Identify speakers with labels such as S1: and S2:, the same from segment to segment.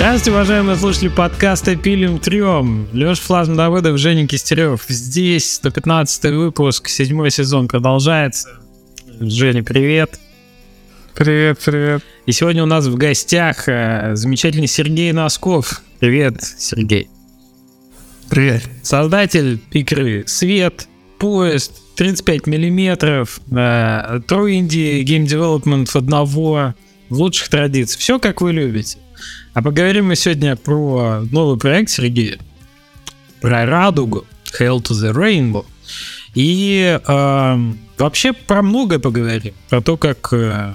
S1: Здравствуйте, уважаемые слушатели подкаста «Пилим трем». Леша Флазм Давыдов, Женя Кистерев. Здесь 115 выпуск, седьмой сезон продолжается. Женя, привет.
S2: Привет, привет.
S1: И сегодня у нас в гостях э, замечательный Сергей Носков. Привет, Сергей.
S2: Привет.
S1: Создатель игры «Свет», «Поезд», 35 миллиметров, э, True Indie Game Development одного в лучших традициях. Все, как вы любите. А поговорим мы сегодня про новый проект Сергея, про радугу, Hail to the Rainbow. И э, вообще про многое поговорим. Про то, как, э,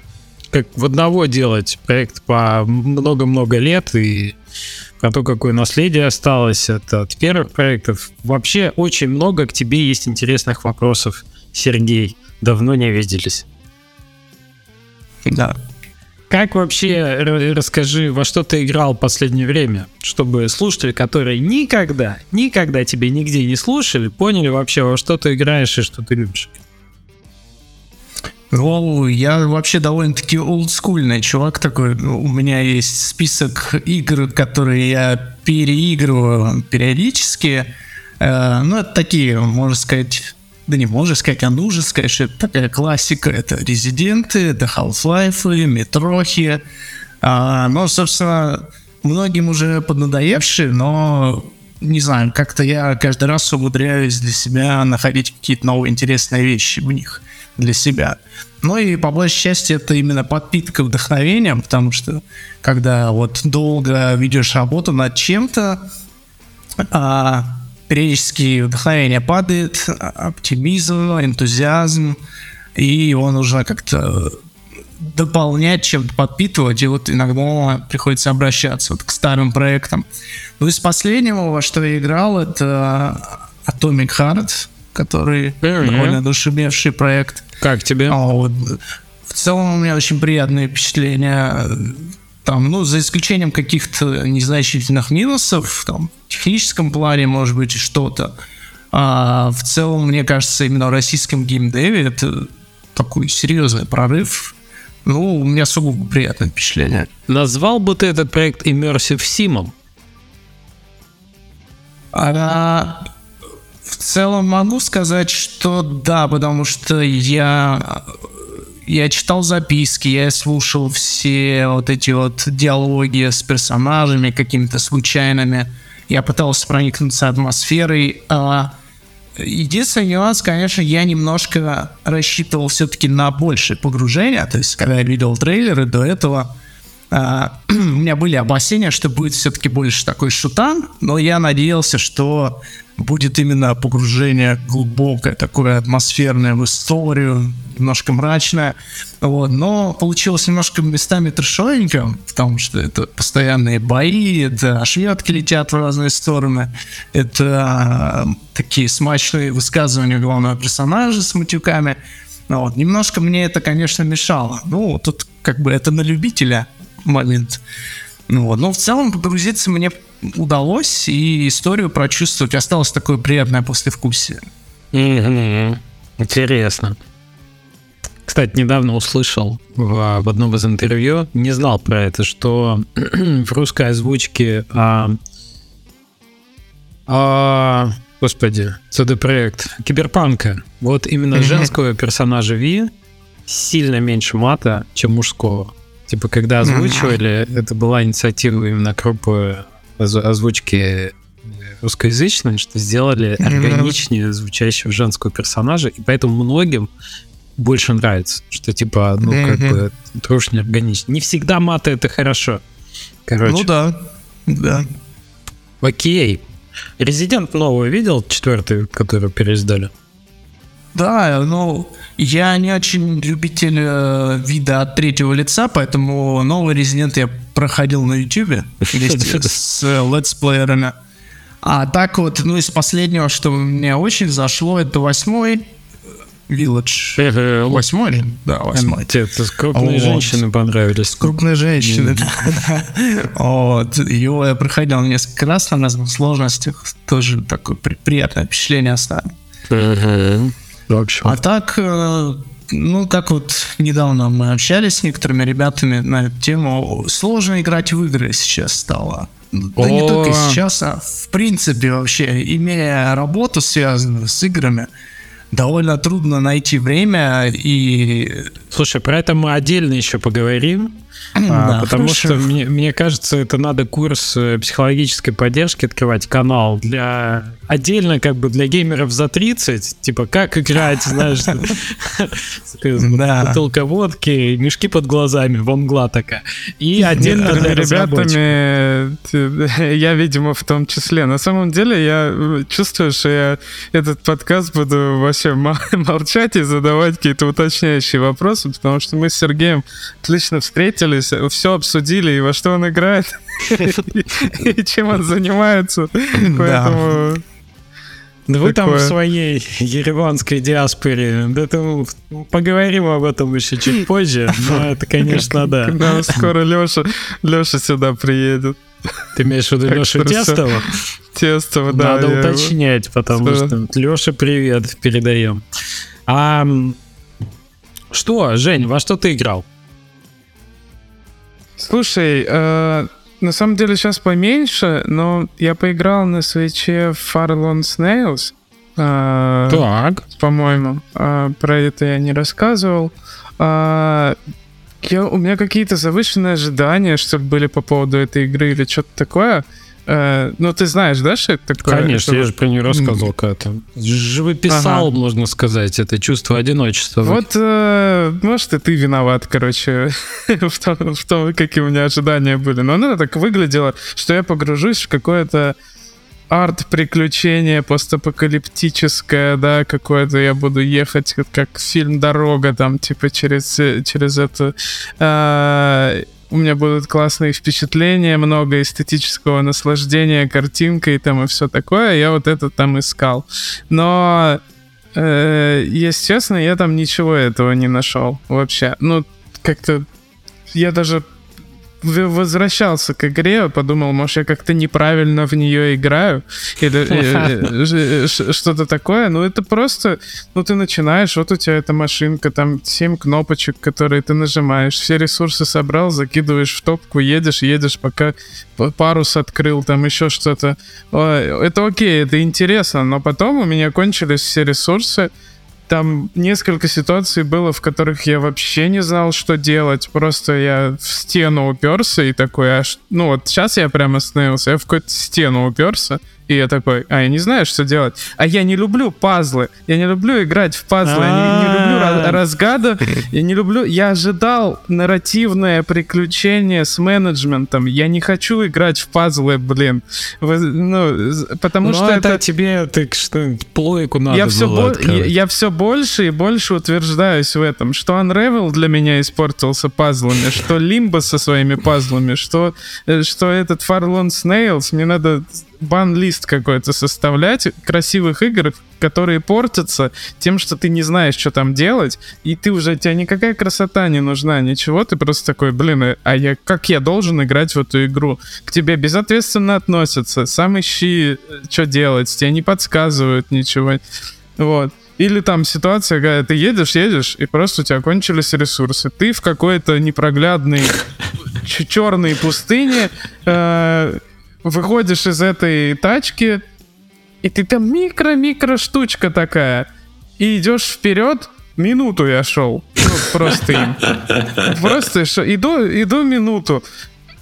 S1: как в одного делать проект по много-много лет и про то, какое наследие осталось от, от первых проектов. Вообще очень много к тебе есть интересных вопросов, Сергей. Давно не виделись.
S2: Да.
S1: Как вообще, расскажи, во что ты играл в последнее время, чтобы слушатели, которые никогда, никогда тебе нигде не слушали, поняли вообще, во что ты играешь и что ты любишь?
S2: Ну, я вообще довольно-таки олдскульный чувак такой. У меня есть список игр, которые я переигрываю периодически. Э, ну, это такие, можно сказать, да не можно сказать, а нужно сказать, что это такая классика. Это Резиденты, это Half-Life, Метрохи. А, ну, собственно, многим уже поднадоевшие, но не знаю, как-то я каждый раз умудряюсь для себя находить какие-то новые интересные вещи в них для себя. Ну и по большей части это именно подпитка вдохновением, потому что когда вот долго ведешь работу над чем-то, а, периодически вдохновение падает, оптимизм, энтузиазм, и его нужно как-то дополнять, чем-то подпитывать, и вот иногда приходится обращаться вот к старым проектам. Ну, из последнего, во что я играл, это Atomic Heart, который mm-hmm. довольно душевевший проект.
S1: Как тебе?
S2: А, вот, в целом у меня очень приятные впечатления. Там, ну, за исключением каких-то незначительных минусов, там, в техническом плане, может быть, что-то. А в целом, мне кажется, именно в российском геймдеве это такой серьезный прорыв. Ну, у меня сугубо приятное впечатление.
S1: Назвал бы ты этот проект Immersive Sim?
S2: А, в целом могу сказать, что да, потому что я я читал записки, я слушал все вот эти вот диалоги с персонажами какими-то случайными. Я пытался проникнуться атмосферой. А, единственный нюанс, конечно, я немножко рассчитывал все-таки на большее погружение. То есть, когда я видел трейлеры до этого, а, у меня были опасения, что будет все-таки больше такой шутан, но я надеялся, что будет именно погружение глубокое, такое атмосферное в историю, немножко мрачное. Вот. Но получилось немножко местами трешовенько, потому что это постоянные бои, это ошметки летят в разные стороны, это э, такие смачные высказывания главного персонажа с матюками. Вот. Немножко мне это, конечно, мешало. Ну, тут как бы это на любителя момент. Ну, вот. Но в целом погрузиться мне удалось, и историю прочувствовать осталось такое приятное послевкусие.
S1: Интересно. Кстати, недавно услышал в, в одном из интервью, не знал про это, что в русской озвучке а, а, господи, CD-проект Киберпанка, вот именно женского персонажа Ви сильно меньше мата, чем мужского. Типа, когда озвучивали, это была инициатива именно группы озвучки русскоязычной, что сделали органичнее звучащего женского персонажа, и поэтому многим больше нравится, что типа, ну, как бы, трошь органично. Не всегда маты это хорошо. Короче.
S2: Ну да, да.
S1: Окей. Резидент новый видел, четвертый, который переиздали?
S2: Да, ну, я не очень любитель э, вида от третьего лица, поэтому новый Резидент я проходил на YouTube вместе с э, летсплеерами. А так вот, ну, из последнего, что мне очень зашло, это восьмой Village. Восьмой? Да, восьмой.
S1: Тебе крупные женщины понравились.
S2: Крупные женщины. Вот. Его я проходил несколько раз на разных сложностях. Тоже такое приятное впечатление оставил.
S1: В общем.
S2: А так, э, ну, как вот недавно мы общались с некоторыми ребятами на эту тему, сложно играть в игры сейчас стало. Да не только сейчас, а в принципе вообще, имея работу, связанную с играми, довольно трудно найти время и...
S1: Слушай, про это мы отдельно еще поговорим. А, потому хорошо. что мне, мне кажется, это надо курс э, психологической поддержки открывать канал для отдельно как бы для геймеров за 30, типа как играть, знаешь, бутылка водки, мешки под глазами, вангла такая. И отдельно для
S3: ребятами, я, видимо, в том числе. На самом деле я э, чувствую, что я этот подкаст буду вообще молчать и задавать какие-то уточняющие вопросы, потому что мы с Сергеем отлично встретились, все обсудили, и во что он играет, и чем он занимается. Поэтому
S1: да вы там в своей ереванской диаспоре. Там поговорим об этом еще чуть позже. Но это, конечно, да.
S3: Да, скоро Леша, Леша сюда приедет.
S1: Ты имеешь в виду Леша Тестова?
S3: Тестова, да.
S1: Надо уточнять, потому что Леша, привет, передаем. А что, Жень, во что ты играл?
S3: Слушай, э, на самом деле сейчас поменьше, но я поиграл на свече Farlon Snails.
S1: Э, так.
S3: По-моему. Э, про это я не рассказывал. Э, я, у меня какие-то завышенные ожидания, что ли, были по поводу этой игры или что-то такое. Э, ну, ты знаешь, да, что это такое?
S1: Конечно, это... я же про нее рассказывал как-то. Живописал, ага. можно сказать, это чувство одиночества.
S3: Вот, э, может, и ты виноват, короче, в, том, в том, какие у меня ожидания были. Но она так выглядела, что я погружусь в какое-то арт-приключение постапокалиптическое, да, какое-то я буду ехать, как фильм «Дорога», там, типа, через, через это... Э, у меня будут классные впечатления, много эстетического наслаждения картинкой там и все такое. Я вот это там искал. Но, э, если честно, я там ничего этого не нашел вообще. Ну, как-то я даже возвращался к игре, подумал, может, я как-то неправильно в нее играю, или э, э, что-то такое. Ну, это просто, ну, ты начинаешь, вот у тебя эта машинка, там 7 кнопочек, которые ты нажимаешь, все ресурсы собрал, закидываешь в топку, едешь, едешь, пока парус открыл, там еще что-то. Это окей, это интересно, но потом у меня кончились все ресурсы, там несколько ситуаций было, в которых я вообще не знал, что делать. Просто я в стену уперся и такой, аж, ну вот сейчас я прямо остановился, я в какую-то стену уперся. И я такой, а я не знаю, что делать. А я не люблю пазлы. Я не люблю играть в пазлы. Я не, не люблю разгада. Я не люблю... Я ожидал нарративное приключение с менеджментом. Я не хочу играть в пазлы, блин. Ну, потому что
S1: это... это тебе так что плойку надо
S3: я все, бо... я, я все больше и больше утверждаюсь в этом, что Unravel для меня испортился пазлами, что Limbo со своими пазлами, что, э, что этот Farlon Snails, мне надо бан-лист какой-то составлять красивых игр, которые портятся тем, что ты не знаешь, что там делать, и ты уже, тебе никакая красота не нужна, ничего, ты просто такой, блин, а я, как я должен играть в эту игру? К тебе безответственно относятся, сам ищи, э, что делать, тебе не подсказывают ничего, вот. Или там ситуация, когда ты едешь, едешь, и просто у тебя кончились ресурсы. Ты в какой-то непроглядной черной пустыне э, выходишь из этой тачки, и ты там микро-микро штучка такая, и идешь вперед, минуту я шел. Ну, просто им. Просто шо, иду, иду минуту.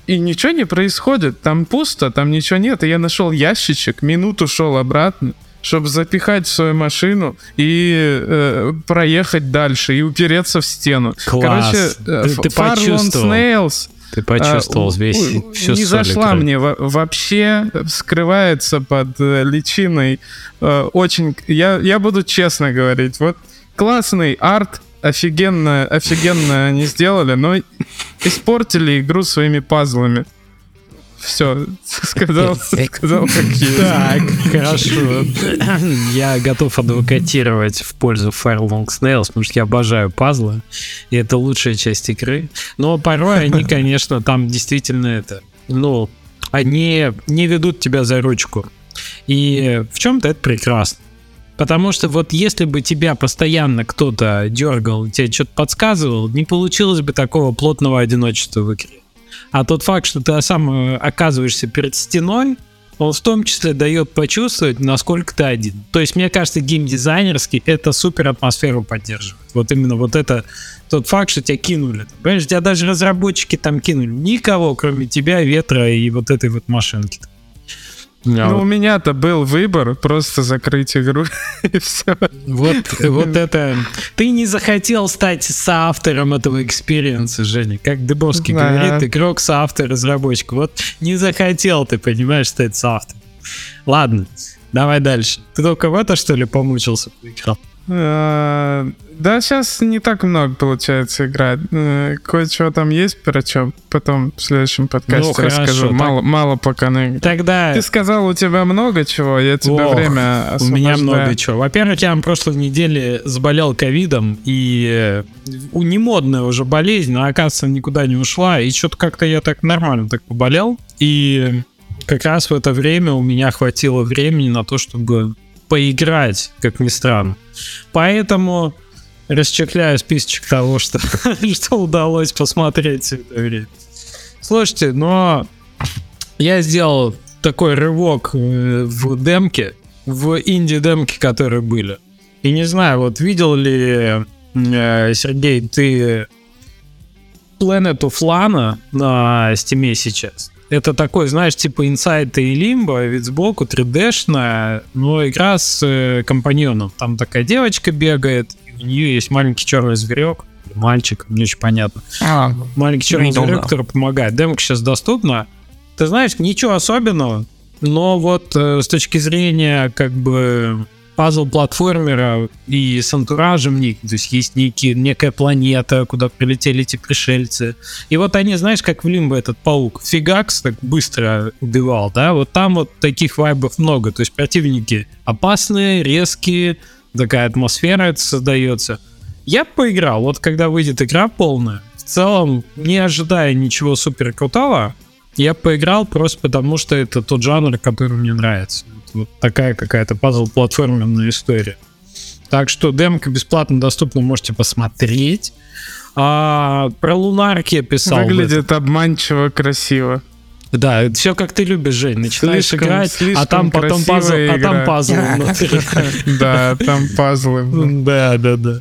S3: И ничего не происходит. Там пусто, там ничего нет. И я нашел ящичек, минуту шел обратно, чтобы запихать в свою машину и э, проехать дальше и упереться в стену.
S1: Класс. Короче,
S3: э, ты, ты Far Snails
S1: ты почувствовал а, весь всю
S3: Не зашла мне вообще, скрывается под э, личиной. Э, очень, я, я буду честно говорить, вот классный арт, офигенно, офигенно они сделали, но испортили игру своими пазлами. Все, сказал, сказал как
S1: Так, хорошо. Я готов адвокатировать в пользу Fire Long Snails, потому что я обожаю пазлы, и это лучшая часть игры. Но порой они, конечно, там действительно это, ну, они не ведут тебя за ручку. И в чем-то это прекрасно. Потому что вот если бы тебя постоянно кто-то дергал, тебе что-то подсказывал, не получилось бы такого плотного одиночества в игре. А тот факт, что ты сам э, оказываешься перед стеной, он в том числе дает почувствовать, насколько ты один. То есть, мне кажется, геймдизайнерский это супер атмосферу поддерживает. Вот именно вот это тот факт, что тебя кинули. Понимаешь, тебя даже разработчики там кинули. Никого, кроме тебя, ветра и вот этой вот машинки.
S3: Ну, у меня-то был выбор просто закрыть игру и все.
S1: Вот, вот это... Ты не захотел стать соавтором этого experience а, Женя. Как Дыбовский да. говорит, игрок, соавтор, разработчик. Вот не захотел ты, понимаешь, стать соавтором. Ладно, давай дальше. Ты только в это, что ли, помучился, поиграл?
S3: Да, сейчас не так много получается играть. Э, кое-что там есть, про что потом в следующем подкасте ну, хорошо, расскажу. Так... Мало, мало пока на.
S1: Тогда...
S3: Ты сказал, у тебя много чего, я тебе Ох, время
S1: освобождаю. У меня много чего. Во-первых, я на прошлой неделе заболел ковидом, и э, не модная уже болезнь, но, оказывается, никуда не ушла, и что-то как-то я так нормально так поболел, и как раз в это время у меня хватило времени на то, чтобы поиграть, как ни странно. Поэтому расчехляю списочек того, что, что удалось посмотреть все это. Слушайте, но я сделал такой рывок э, в демке, в инди-демке, которые были. И не знаю, вот видел ли, э, Сергей, ты Planet of Lana на стиме сейчас? Это такой, знаешь, типа Inside и Limbo, вид сбоку 3D-шная, но игра с э, компаньоном. Там такая девочка бегает, у нее есть маленький черный зверек, мальчик, не очень понятно. А, маленький черный зверек, да. который помогает. Демка сейчас доступна. Ты знаешь, ничего особенного, но вот э, с точки зрения как бы пазл платформера и с антуражем них, то есть есть некие, некая планета, куда прилетели эти пришельцы. И вот они, знаешь, как в Лимбо этот паук, фигакс так быстро убивал, да, вот там вот таких вайбов много, то есть противники опасные, резкие, такая атмосфера это создается. Я поиграл, вот когда выйдет игра полная, в целом, не ожидая ничего супер крутого, я поиграл просто потому, что это тот жанр, который мне нравится вот такая какая-то пазл-платформенная история. Так что демка бесплатно доступна, можете посмотреть. А, про лунарки писал.
S3: Выглядит обманчиво красиво.
S1: Да, все как ты любишь, Жень. Начинаешь слишком, играть, а слишком а там потом пазл, а там пазл внутри.
S3: Да, там пазлы.
S1: Да, да, да.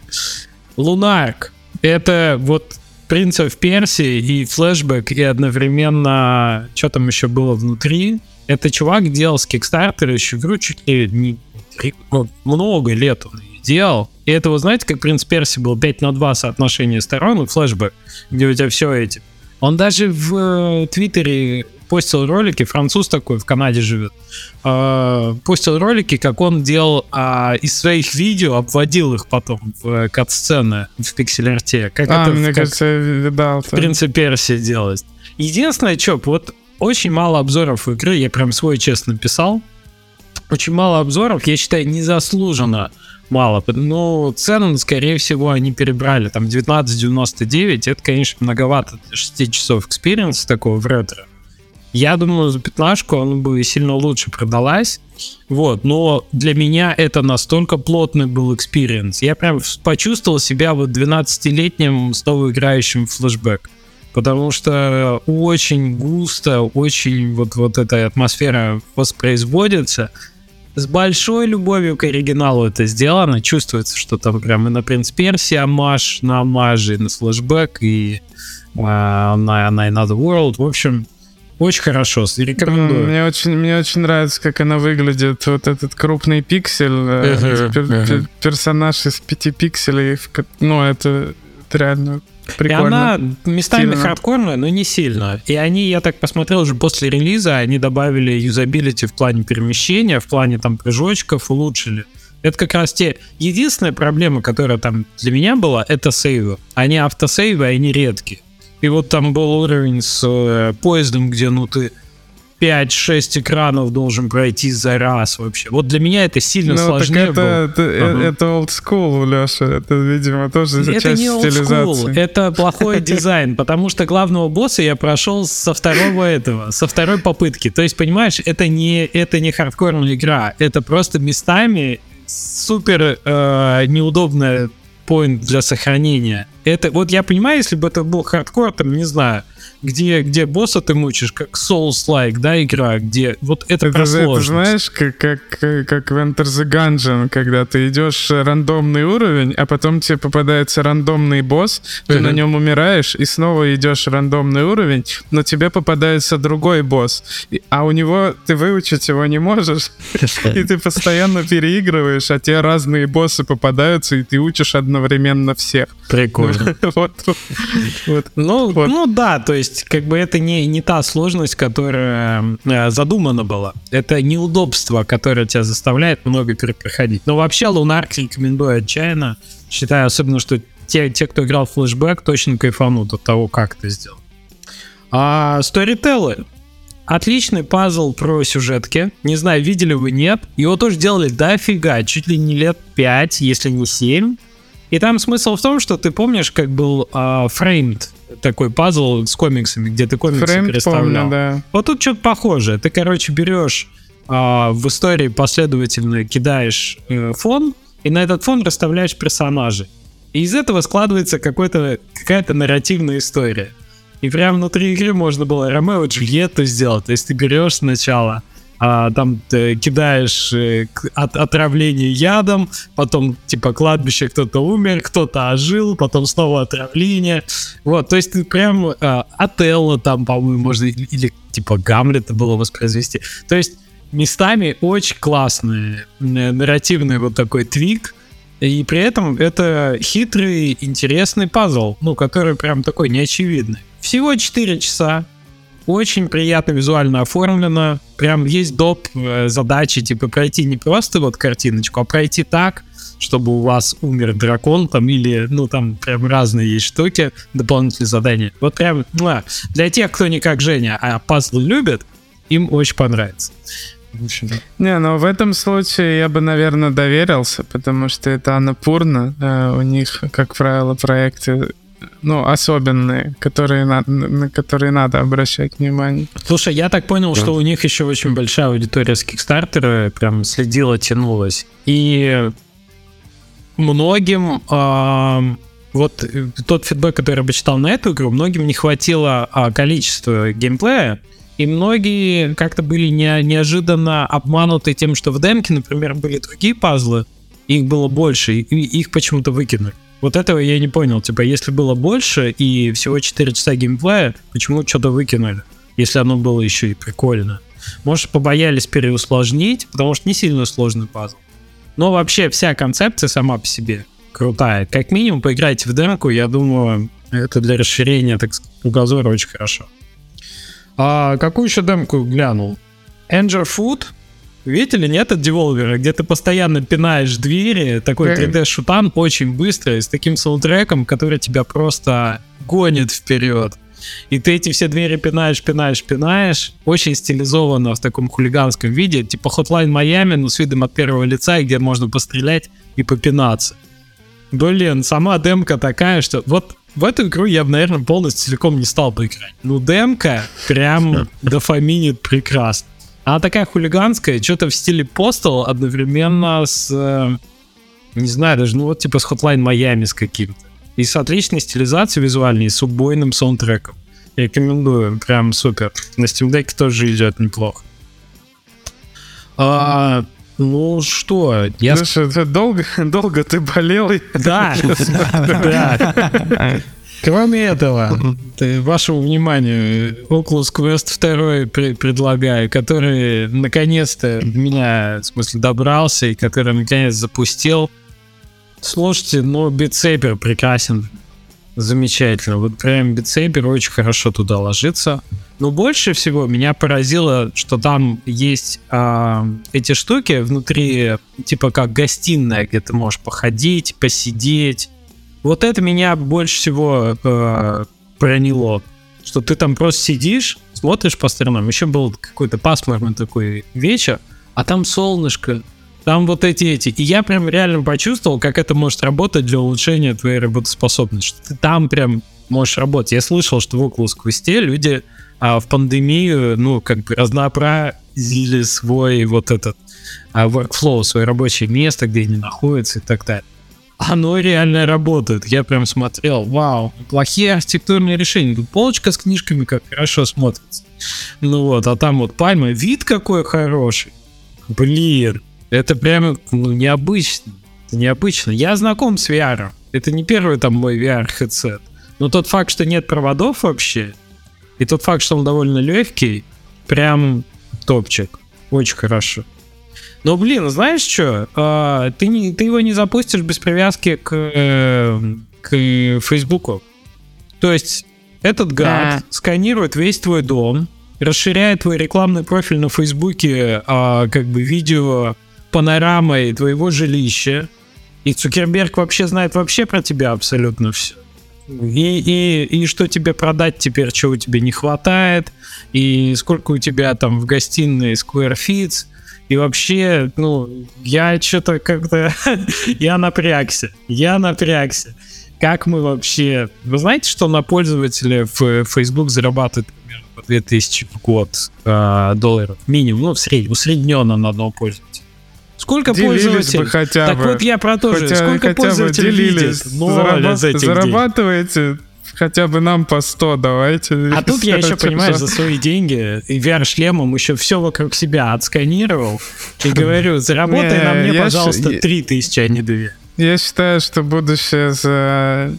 S1: Лунарк. Это вот Принц в Персии и флешбэк, и одновременно что там еще было внутри. Это чувак делал с Kickstarter еще игру чуть ли не ну, много лет он делал. И это, вы знаете, как Принц Перси был 5 на 2 соотношение сторон и флешбэк, где у тебя все эти. Он даже в э, Твиттере постил ролики, француз такой в Канаде живет, э, постил ролики, как он делал э, из своих видео, обводил их потом в кат-сцены в пиксель-арте. Как
S3: а,
S1: это
S3: мне
S1: как
S3: кажется, я видал. В
S1: Принце Персии делать. Единственное, что, вот очень мало обзоров игры, я прям свой честно писал. Очень мало обзоров, я считаю, незаслуженно мало. Но цену, скорее всего, они перебрали. Там 19.99, это, конечно, многовато 6 часов experience а такого в ретро. Я думаю, за пятнашку он бы сильно лучше продалась. Вот, но для меня это настолько плотный был experience. Я прям почувствовал себя вот 12-летним снова играющим в флешбэк потому что очень густо, очень вот, вот эта атмосфера воспроизводится. С большой любовью к оригиналу это сделано. Чувствуется, что там прям и на Принц Персии омаж, на омаж, и на флешбэк, и uh, на, на Another World. В общем, очень хорошо, рекомендую.
S3: Мне очень, мне очень нравится, как она выглядит. Вот этот крупный пиксель, uh-huh, пер, uh-huh. персонаж из пяти пикселей. Ну, это, это реально Прикольно.
S1: И она местами сильно. хардкорная, но не сильно. И они, я так посмотрел, уже после релиза они добавили юзабилити в плане перемещения, в плане там прыжочков, улучшили. Это как раз те... Единственная проблема, которая там для меня была, это сейвы. Они автосейвы, они редкие. И вот там был уровень с э, поездом, где ну ты 5-6 экранов должен пройти за раз вообще. Вот для меня это сильно ну, сложнее
S3: так это, было. Это, uh-huh. это old school, Леша. Это, видимо, тоже это часть не old стилизации.
S1: School, это плохой дизайн, потому что главного босса я прошел со второго этого, со второй попытки. То есть, понимаешь, это не, это не хардкорная игра, это просто местами супер э, неудобная point для сохранения. Это вот я понимаю, если бы это был хардкор, там, не знаю, где, где босса ты мучишь, как Souls-like, да, игра, где вот это,
S3: это,
S1: про
S3: это знаешь, как, как, как в Enter the Gungeon, когда ты идешь рандомный уровень, а потом тебе попадается рандомный босс, ты uh-huh. на нем умираешь, и снова идешь рандомный уровень, но тебе попадается другой босс, а у него ты выучить его не можешь, и ты постоянно переигрываешь, а тебе разные боссы попадаются, и ты учишь одновременно всех.
S1: Прикольно.
S3: Вот.
S1: Ну, ну да, то есть как бы это не, не та сложность, которая э, задумана была. Это неудобство, которое тебя заставляет много перепроходить. Но вообще Лунарк рекомендую отчаянно. Считаю, особенно, что те, те, кто играл в флешбэк, точно кайфанут от того, как это сделал. А Storyteller. Отличный пазл про сюжетки. Не знаю, видели вы, нет. Его тоже делали дофига, чуть ли не лет 5, если не 7. И там смысл в том, что ты помнишь, как был uh, Framed такой пазл с комиксами, где ты комиксы Фрейм переставлял. Помню, да. Вот тут что-то похожее. Ты, короче, берешь а, в истории последовательно кидаешь э, фон, и на этот фон расставляешь персонажей. И из этого складывается какой-то, какая-то нарративная история. И прямо внутри игры можно было Ромео и Джульетту сделать. То есть ты берешь сначала а, там ты кидаешь э, от, отравление ядом, потом типа кладбище кто-то умер, кто-то ожил, потом снова отравление. Вот, то есть ты прям а, Отелло там, по-моему, можно или, или типа Гамлета было воспроизвести. То есть местами очень классный нарративный вот такой твик, и при этом это хитрый, интересный пазл, ну, который прям такой неочевидный. Всего 4 часа, очень приятно визуально оформлено. Прям есть доп. Э, задачи, типа пройти не просто вот картиночку, а пройти так, чтобы у вас умер дракон там или, ну там прям разные есть штуки, дополнительные задания. Вот прям ну, для тех, кто не как Женя, а пазлы любит, им очень понравится.
S3: Не, ну в этом случае я бы, наверное, доверился, потому что это Анапурна. Э, у них, как правило, проекты ну, особенные, которые на, на которые надо обращать внимание.
S1: Слушай, я так понял, да. что у них еще очень большая аудитория с Кикстартера, прям следила, тянулась. И многим э, вот тот фидбэк, который я бы читал на эту игру, многим не хватило э, количества геймплея, и многие как-то были не, неожиданно обмануты тем, что в демке, например, были другие пазлы, их было больше, и их почему-то выкинули. Вот этого я не понял. Типа, если было больше и всего 4 часа геймплея, почему что-то выкинули? Если оно было еще и прикольно. Может, побоялись переусложнить, потому что не сильно сложный пазл. Но вообще вся концепция сама по себе крутая. Как минимум, поиграйте в демку, я думаю, это для расширения, так сказать, кругозора очень хорошо. А какую еще демку глянул? Angel Food Видели, нет, от Devolver, где ты постоянно пинаешь двери, такой 3D-шутан очень быстро, с таким саундтреком, который тебя просто гонит вперед. И ты эти все двери пинаешь, пинаешь, пинаешь. Очень стилизованно в таком хулиганском виде. Типа Hotline Miami, но с видом от первого лица, где можно пострелять и попинаться. Блин, сама демка такая, что вот в эту игру я бы, наверное, полностью целиком не стал бы играть. Ну, демка прям дофаминит прекрасно. Она такая хулиганская, что-то в стиле Postal одновременно с, э, не знаю, даже, ну вот типа с Hotline Miami с каким-то. И с отличной стилизацией визуальной, и с убойным саундтреком. Рекомендую, прям супер. На Steam Deck тоже идет неплохо. А, ну что,
S3: я... Слушай, долго, долго ты болел?
S1: Да, да. Кроме этого, вашему вниманию, Oculus Quest 2 при- предлагаю, который наконец-то меня, в смысле, добрался и который наконец запустил. Слушайте, ну, Saber прекрасен. Замечательно. Вот прям Saber очень хорошо туда ложится. Но больше всего меня поразило, что там есть э, эти штуки внутри, типа как гостиная, где ты можешь походить, посидеть, вот это меня больше всего э, проняло. Что ты там просто сидишь, смотришь по сторонам. Еще был какой-то пасмурный такой вечер, а там солнышко, там вот эти эти. И я прям реально почувствовал, как это может работать для улучшения твоей работоспособности. Что ты там прям можешь работать. Я слышал, что в Oculus Quest люди а, в пандемию, ну, как бы разнопра... или свой вот этот а, workflow, свое рабочее место, где они находятся и так далее. Оно реально работает. Я прям смотрел, вау, плохие архитектурные решения. Тут полочка с книжками как хорошо смотрится. Ну вот, а там вот пальма, вид какой хороший. Блин, это прям ну, необычно. Это необычно. Я знаком с VR. Это не первый там мой VR-хедсет. Но тот факт, что нет проводов вообще, и тот факт, что он довольно легкий, прям топчик. Очень хорошо. Но, блин, знаешь что? А, ты, не, ты его не запустишь без привязки к, э, к Фейсбуку. То есть этот гад а. сканирует весь твой дом, расширяет твой рекламный профиль на Фейсбуке, а, как бы видео панорамой твоего жилища. И Цукерберг вообще знает вообще про тебя абсолютно все. И, и, и что тебе продать теперь, чего тебе не хватает, и сколько у тебя там в гостиной square feet, и вообще, ну, я что-то как-то... я напрягся. Я напрягся. Как мы вообще... Вы знаете, что на пользователя в Facebook зарабатывает примерно по 2000 в год э, долларов? Минимум, ну, в среднем, усредненно на одного пользователя. Сколько
S3: Делились
S1: пользователей?
S3: бы хотя
S1: так
S3: бы.
S1: вот я про то же.
S3: Хотя,
S1: Сколько
S3: хотя
S1: пользователей
S3: делились.
S1: видит? Ноль из этих денег.
S3: Хотя бы нам по 100 давайте.
S1: А тут я еще, понимаешь, за свои деньги и VR-шлемом еще все вокруг себя отсканировал и говорю, заработай
S3: Не,
S1: на мне, пожалуйста,
S3: щ-
S1: 3000, а не 2.
S3: Я считаю, что будущее за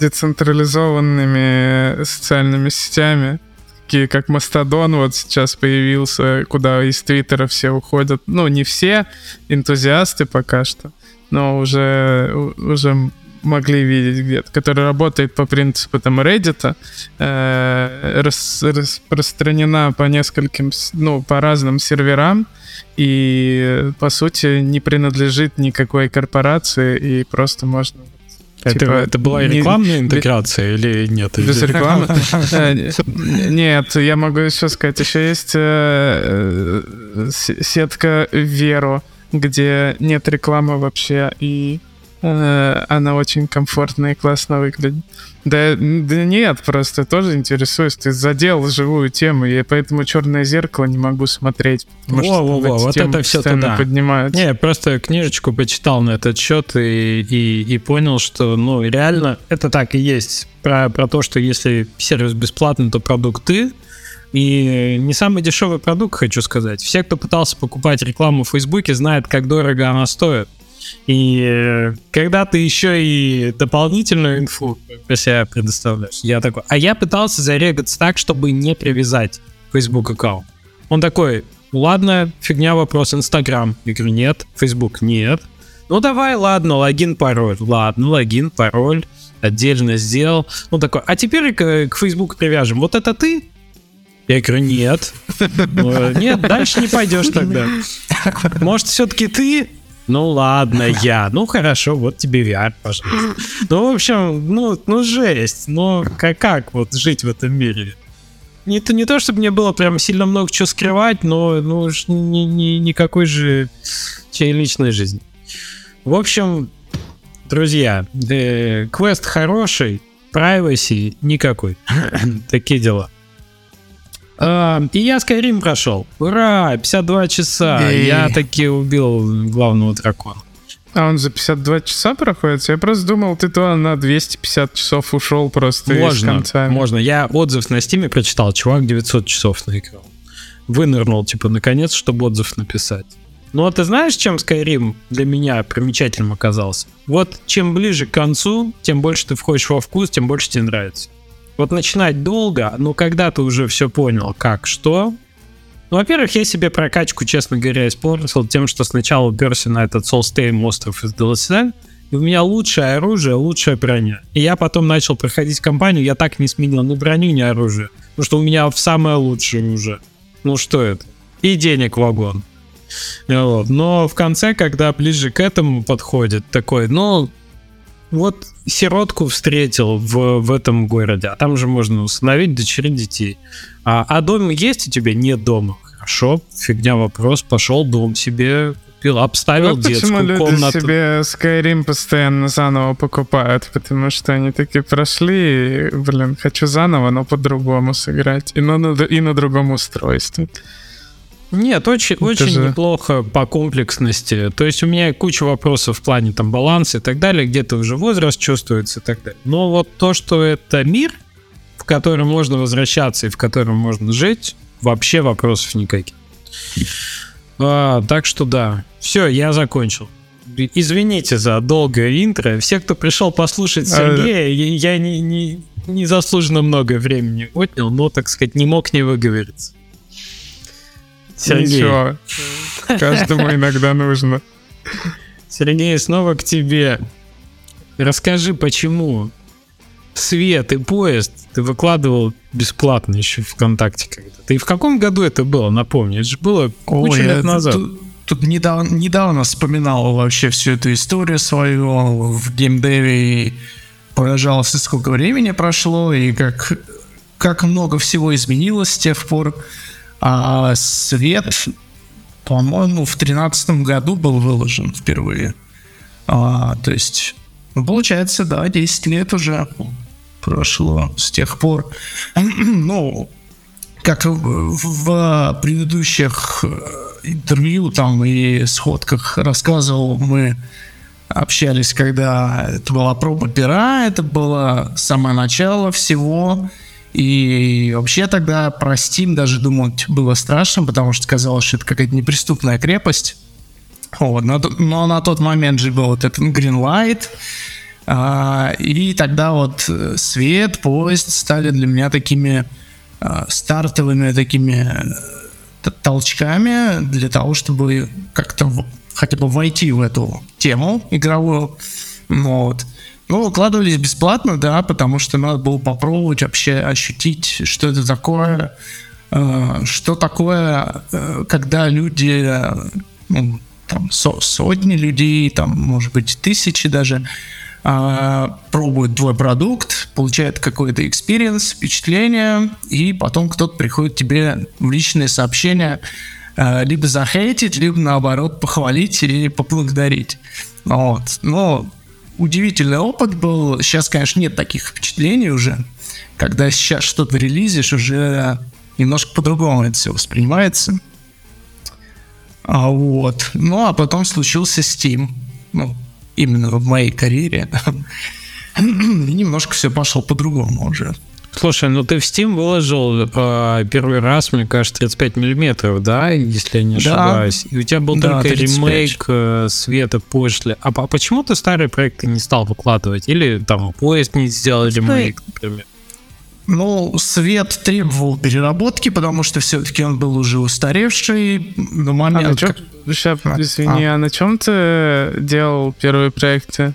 S3: децентрализованными социальными сетями, такие как Мастодон вот сейчас появился, куда из Твиттера все уходят. Ну, не все энтузиасты пока что, но уже, уже могли видеть где-то, который работает по принципу там Reddit, э, рас- распространена по нескольким, ну, по разным серверам, и по сути не принадлежит никакой корпорации, и просто можно
S1: Это,
S3: Типа,
S1: это была
S3: не-
S1: рекламная интеграция или нет?
S3: без
S1: Или-
S3: рекламы. Э, Нет, я могу еще сказать, еще есть э, сетка Веро, где нет рекламы вообще, и она очень комфортно и классно выглядит. Да, да нет, просто тоже интересуюсь. Ты задел живую тему, и поэтому черное зеркало не могу смотреть. что
S1: Во-во-во,
S3: эти
S1: вот это
S3: постоянно
S1: туда.
S3: поднимаются.
S1: Не, я просто книжечку почитал на этот счет и, и, и понял, что, ну, реально это так и есть. Про, про то, что если сервис бесплатный, то продукт ты. И не самый дешевый продукт, хочу сказать. Все, кто пытался покупать рекламу в Фейсбуке, знают, как дорого она стоит. И э, когда ты еще и дополнительную инфу про себя предоставляешь, я такой, а я пытался зарегаться так, чтобы не привязать Facebook аккаунт. Он такой, ладно, фигня вопрос, Инстаграм. Я говорю, нет, Фейсбук, нет. Ну давай, ладно, логин, пароль. Ладно, логин, пароль, отдельно сделал. Ну такой, а теперь к, к Фейсбуку привяжем. Вот это ты? Я говорю, нет. Нет, дальше не пойдешь тогда. Может, все-таки ты? Ну ладно, я. Ну хорошо, вот тебе VR, пожалуйста. Ну, в общем, ну, ну жесть. Ну, как, как вот жить в этом мире? Не то, не то, чтобы мне было прям сильно много чего скрывать, но ну, ж ни, ни- никакой же чьей личной жизни. В общем, друзья, э, квест хороший, privacy никакой. Такие дела. А, и я Skyrim прошел. Ура! 52 часа.
S3: Ей.
S1: Я таки убил главного дракона.
S3: А он за 52 часа проходит? Я просто думал, ты то на 250 часов ушел просто
S1: Можно,
S3: концами.
S1: можно. Я отзыв на стиме прочитал. Чувак 900 часов наиграл. Вынырнул, типа, наконец, чтобы отзыв написать. Ну, а ты знаешь, чем Skyrim для меня примечательным оказался? Вот чем ближе к концу, тем больше ты входишь во вкус, тем больше тебе нравится. Вот начинать долго, но когда ты уже все понял, как, что... Ну, во-первых, я себе прокачку, честно говоря, испортил тем, что сначала уперся на этот Soulstone остров из DLC, и у меня лучшее оружие, лучшая броня. И я потом начал проходить кампанию, я так не сменил ни броню, ни оружие. Потому что у меня в самое лучшее уже. Ну что это? И денег вагон. Вот. Но в конце, когда ближе к этому подходит, такой, ну, вот сиротку встретил в, в этом городе, а там же можно установить дочери детей. А, а дом есть у тебя? Нет дома. Хорошо, фигня вопрос, пошел дом себе купил, обставил
S3: Вот почему
S1: детскую
S3: люди
S1: комнату.
S3: себе Skyrim постоянно заново покупают, потому что они такие прошли, и, блин, хочу заново, но по-другому сыграть. И на, на- и на другом устройстве.
S1: Нет, очень, очень же... неплохо по комплексности. То есть у меня куча вопросов в плане там баланса и так далее, где-то уже возраст чувствуется и так далее. Но вот то, что это мир, в котором можно возвращаться и в котором можно жить, вообще вопросов никаких. А, так что да. Все, я закончил. Извините за долгое интро. Все, кто пришел послушать а, Сергея, а... я не, не, не заслуженно много времени отнял, но, так сказать, не мог не выговориться.
S3: Сергей. Ничего. Каждому иногда нужно.
S1: Сергей, снова к тебе. Расскажи, почему свет и поезд ты выкладывал бесплатно еще в ВКонтакте когда Ты в каком году это было, напомни? Это же было кучу Ой, лет назад.
S2: Тут, тут недавно, недавно вспоминал вообще всю эту историю свою в геймдеве и поражался, сколько времени прошло и как, как много всего изменилось с тех пор. А свет, по-моему, в тринадцатом году был выложен впервые. А, то есть, ну, получается, да, 10 лет уже прошло с тех пор. Ну, как в предыдущих э, интервью там и сходках рассказывал, мы общались, когда это была проба пера, это было самое начало всего. И вообще тогда про Steam даже думать было страшно, потому что казалось, что это какая-то неприступная крепость. Вот, но, но на тот момент же был вот этот Greenlight, а, и тогда вот э, свет, поезд стали для меня такими а, стартовыми такими э, толчками для того, чтобы как-то хотя бы войти в эту тему игровую. Вот. Ну, укладывались бесплатно, да, потому что надо было попробовать вообще ощутить, что это такое, э, что такое, э, когда люди, э, ну, там, со, сотни людей, там, может быть, тысячи даже, э, пробуют твой продукт, получают какой-то experience, впечатление, и потом кто-то приходит тебе в личные сообщения, э, либо захейтить, либо наоборот похвалить или поблагодарить. Вот. Но удивительный опыт был. Сейчас, конечно, нет таких впечатлений уже. Когда сейчас что-то релизишь, уже немножко по-другому это все воспринимается. А вот. Ну, а потом случился Steam. Ну, именно в моей карьере. И немножко все пошло по-другому уже.
S1: Слушай, ну ты в Steam выложил э, первый раз, мне кажется, 35 миллиметров, да, если я не ошибаюсь. Да. И у тебя был да, только 35. ремейк э, света после. А, а почему ты старые проекты не стал выкладывать? Или там поезд не сделал ремейк, например?
S2: Ну, свет требовал переработки, потому что все-таки он был уже устаревший на момент. А на
S3: чем, как... Сейчас, извини, а. а на чем ты делал первые проекты?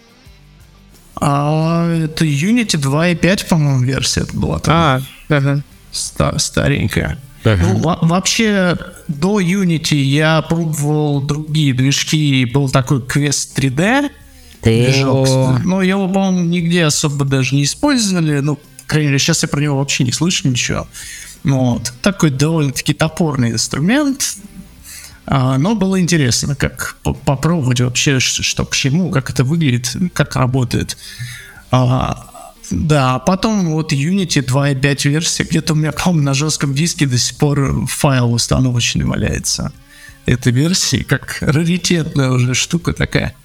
S2: А это Unity 2.5, по-моему, версия это была. Там. А, ага. Ста- старенькая. Ага. Ну, вообще, до Unity я пробовал другие движки. Был такой Quest 3D. Движок. Но ну, его, по-моему, нигде особо даже не использовали. Ну, по крайней мере, сейчас я про него вообще не слышу ничего. Вот. Такой довольно-таки топорный инструмент. А, но было интересно, как попробовать вообще, что к чему, как это выглядит, как работает. А, да, потом вот Unity 2.5 версия, где-то у меня, по-моему, на жестком диске до сих пор файл установочный валяется этой версии, как раритетная уже штука такая.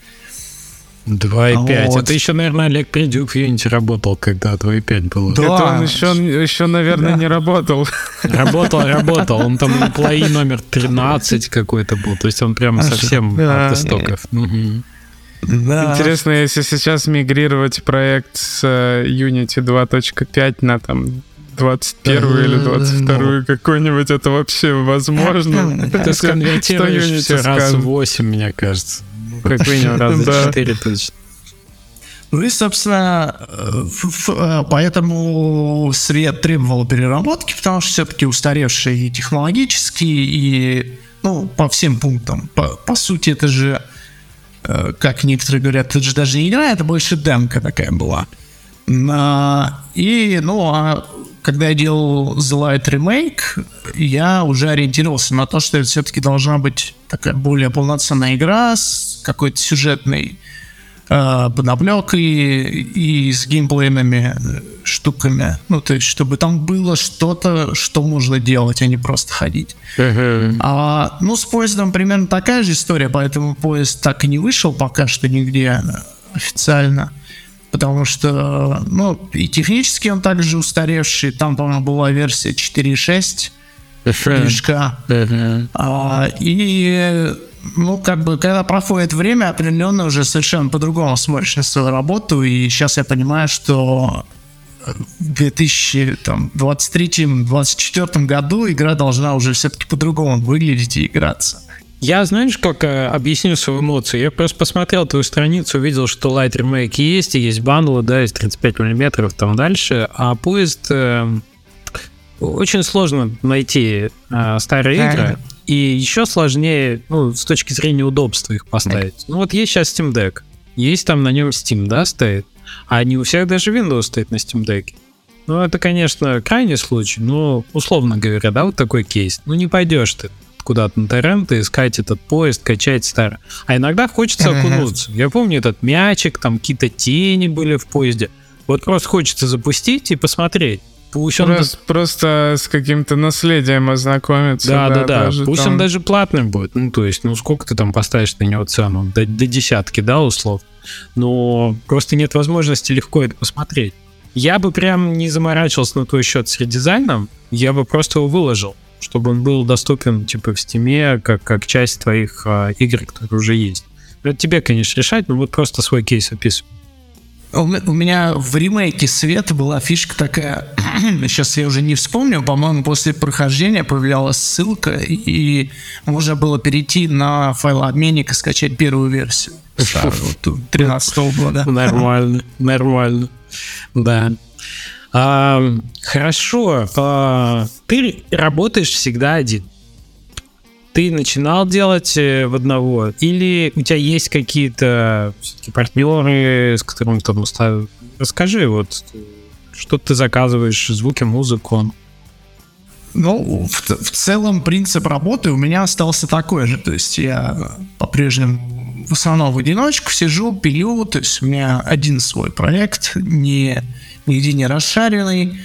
S1: 2.5. Вот. Это еще, наверное, Олег Придюк в Unity работал, когда 2.5 было.
S3: Да. Это он еще, еще наверное, да. не работал.
S1: Работал, работал. Он там на плей номер 13 какой-то был. То есть он прямо а совсем да. от истоков. Угу.
S3: Да. Интересно, если сейчас мигрировать проект с э, Unity 2.5 на там 21 или 22 ну. какой-нибудь, это вообще возможно?
S1: Ты сконвертируешь все раз в 8, мне кажется. Как минимум раза 4 точно.
S2: Ну и, собственно, э, э, поэтому свет требовал переработки, потому что все-таки устаревший и технологически, и ну, по всем пунктам. По, по сути, это же, э, как некоторые говорят, это же даже не игра, это больше демка такая была. И, ну, а когда я делал The Light Remake, я уже ориентировался на то, что это все-таки должна быть такая более полноценная игра с какой-то сюжетной э, подоплекой и с геймплейными штуками. Ну, то есть, чтобы там было что-то, что можно делать, а не просто ходить. А, ну, с поездом примерно такая же история, поэтому поезд так и не вышел пока что нигде официально. Потому что, ну, и технически он также устаревший. Там, по-моему, была версия 4.6 движка. А, и ну, как бы, когда проходит время, определенно уже совершенно по-другому смотришь на свою работу, и сейчас я понимаю, что в 2023-2024 году игра должна уже все-таки по-другому выглядеть и играться.
S1: Я, знаешь, как э, объясню свою эмоцию? Я просто посмотрел твою страницу, увидел, что Light Remake есть, и есть бандлы, да, из 35 миллиметров там дальше, а поезд... Э, очень сложно найти э, старые игры, и еще сложнее, ну, с точки зрения удобства их поставить. Ну, вот есть сейчас Steam Deck, есть там на нем Steam, да, стоит, а не у всех даже Windows стоит на Steam Deck. Ну, это, конечно, крайний случай, но, условно говоря, да, вот такой кейс. Ну, не пойдешь ты куда-то на торрент и искать этот поезд, качать старый. А иногда хочется окунуться. Я помню этот мячик, там какие-то тени были в поезде. Вот просто хочется запустить и посмотреть.
S3: Пусть он просто, просто с каким-то наследием ознакомиться.
S1: Да, да, да. да. Пусть там... он даже платным будет. Ну, то есть, ну сколько ты там поставишь на него цену? До, до десятки, да, услов. Но просто нет возможности легко это посмотреть. Я бы прям не заморачивался на твой счет с редизайном, я бы просто его выложил чтобы он был доступен типа в стиме как, как часть твоих а, игр, которые уже есть. Это тебе, конечно, решать, но вот просто свой кейс описывай.
S2: У меня в ремейке Света была фишка такая, сейчас я уже не вспомню, по-моему, после прохождения появлялась ссылка, и можно было перейти на файлообменник и скачать первую версию. 13 года.
S1: Нормально, нормально. Да. А, хорошо. А, ты работаешь всегда один. Ты начинал делать э, в одного? Или у тебя есть какие-то партнеры, с которыми ты там Расскажи, вот, что ты заказываешь, звуки, музыку?
S2: Ну, в, в целом принцип работы у меня остался такой же. То есть я по-прежнему в основном в одиночку сижу, пилю. То есть у меня один свой проект, не нигде не расшаренный.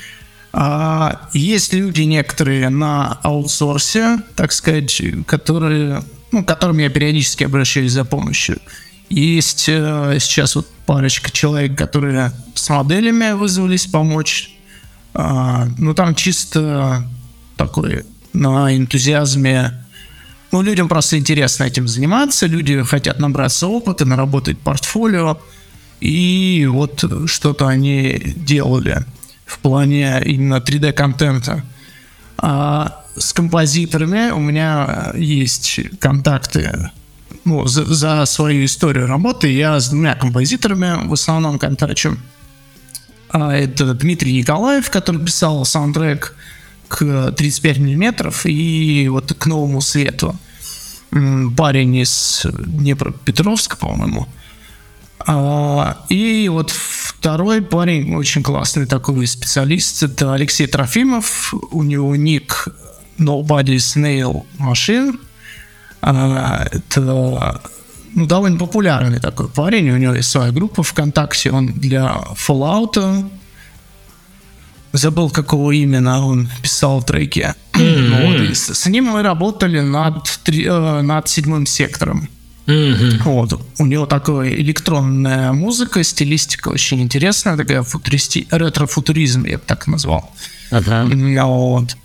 S2: А есть люди некоторые на аутсорсе, так сказать, которые, ну, к которым я периодически обращаюсь за помощью. Есть э, сейчас вот парочка человек, которые с моделями вызвались помочь. А, ну, там чисто такой на энтузиазме. Ну, людям просто интересно этим заниматься, люди хотят набраться опыта, наработать портфолио. И вот что-то они делали в плане именно 3D-контента. А с композиторами у меня есть контакты ну, за, за свою историю работы. Я с двумя композиторами в основном контачу. А это Дмитрий Николаев, который писал саундтрек к 35 миллиметров и вот к новому свету. Парень из Днепропетровска, по-моему. А, и вот второй парень, очень классный такой специалист, это Алексей Трофимов. У него ник Nobody's Nail Machine. А, это ну, довольно популярный такой парень. У него есть своя группа ВКонтакте. Он для Fallout забыл, какого именно он писал треки. Mm-hmm. Вот, с, с ним мы работали над, э, над седьмым сектором. Mm-hmm. Вот. У него такая электронная музыка, стилистика очень интересная, такая футуристи... ретро-футуризм, я бы так назвал. Uh-huh. Вот.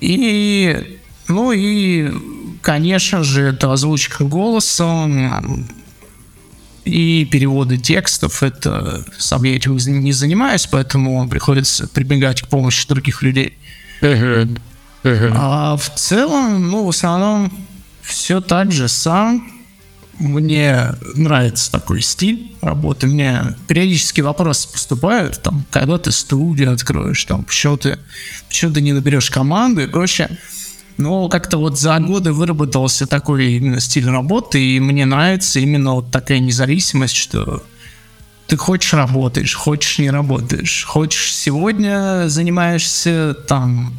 S2: И, ну и, конечно же, это озвучка голосом и переводы текстов. Это сам я этим не занимаюсь, поэтому приходится прибегать к помощи других людей. Uh-huh. Uh-huh. А в целом, ну, в основном все так же сам мне нравится такой стиль работы. Мне периодически вопросы поступают, там, когда ты студию откроешь, там, почему ты, почему ты не наберешь команду и прочее. Но как-то вот за годы выработался такой именно стиль работы, и мне нравится именно вот такая независимость, что ты хочешь работаешь, хочешь не работаешь, хочешь сегодня занимаешься там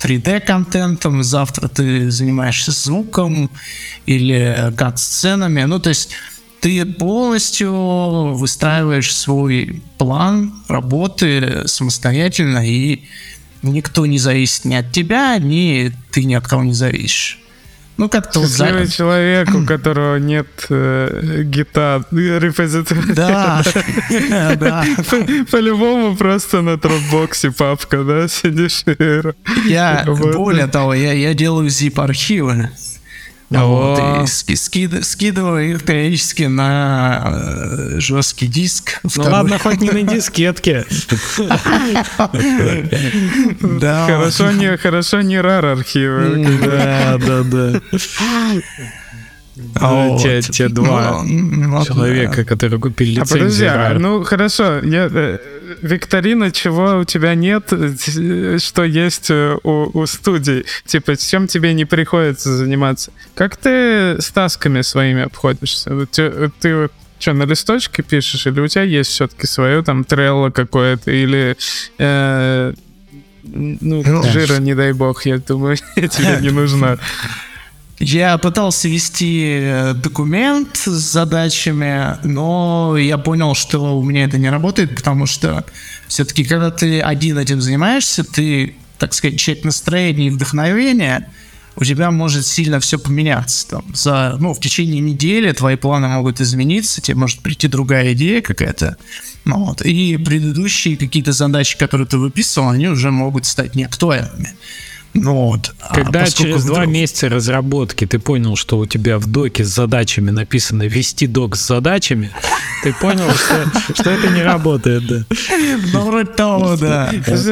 S2: 3D-контентом, завтра ты занимаешься звуком или кат-сценами. Ну, то есть ты полностью выстраиваешь свой план работы самостоятельно, и никто не зависит ни от тебя, ни ты ни от кого не зависишь.
S3: Ну, как-то вот за... человек, у которого нет э, гита репозитория.
S2: Да, да.
S3: По-любому просто на тропбоксе папка, да, сидишь и...
S2: Я, более того, я, я делаю zip-архивы. Вот, и скид, скидываю их периодически на э, жесткий диск.
S1: Ну ладно, хоть не на дискетке.
S3: Да. Хорошо не, хорошо не рар архивы.
S1: Да, да, да. А те, те два ну, человека, которые купили лицензию. А подожди,
S3: а, ну хорошо, я, э, викторина, чего у тебя нет, что есть э, у, у студий. Типа, чем тебе не приходится заниматься. Как ты с тасками своими обходишься? Ты, ты что, на листочке пишешь, или у тебя есть все-таки свое там трелло какое-то, или э, ну, жира, не дай бог, я думаю, тебе не нужна.
S2: Я пытался вести э, документ с задачами, но я понял, что у меня это не работает, потому что все-таки, когда ты один этим занимаешься, ты, так сказать, человек настроения и вдохновения, у тебя может сильно все поменяться. Там, за, ну, в течение недели твои планы могут измениться, тебе может прийти другая идея какая-то. Ну, вот, и предыдущие какие-то задачи, которые ты выписывал, они уже могут стать неактуальными.
S1: Ну вот. А Когда а через вдруг... два месяца разработки ты понял, что у тебя в доке с задачами написано «вести док с задачами», ты понял, что, что это не работает, да.
S2: Ну, вроде того, да.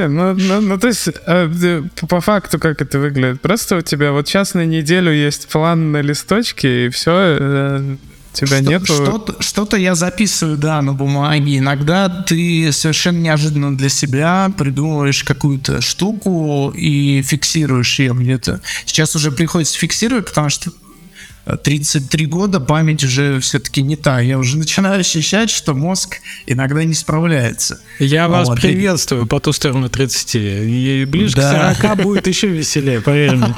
S3: Ну, ну, ну, то есть, э, по факту, как это выглядит? Просто у тебя вот сейчас на неделю есть план на листочке, и все, э, тебя что, нету?
S2: Что-то, что-то я записываю, да, на бумаге. Иногда ты совершенно неожиданно для себя придумываешь какую-то штуку и фиксируешь ее где-то. Сейчас уже приходится фиксировать, потому что 33 года память уже все-таки не та. Я уже начинаю ощущать, что мозг иногда не справляется.
S1: Я вас вот. приветствую по ту сторону 30. И ближе да. к 40 будет еще веселее, поверь мне.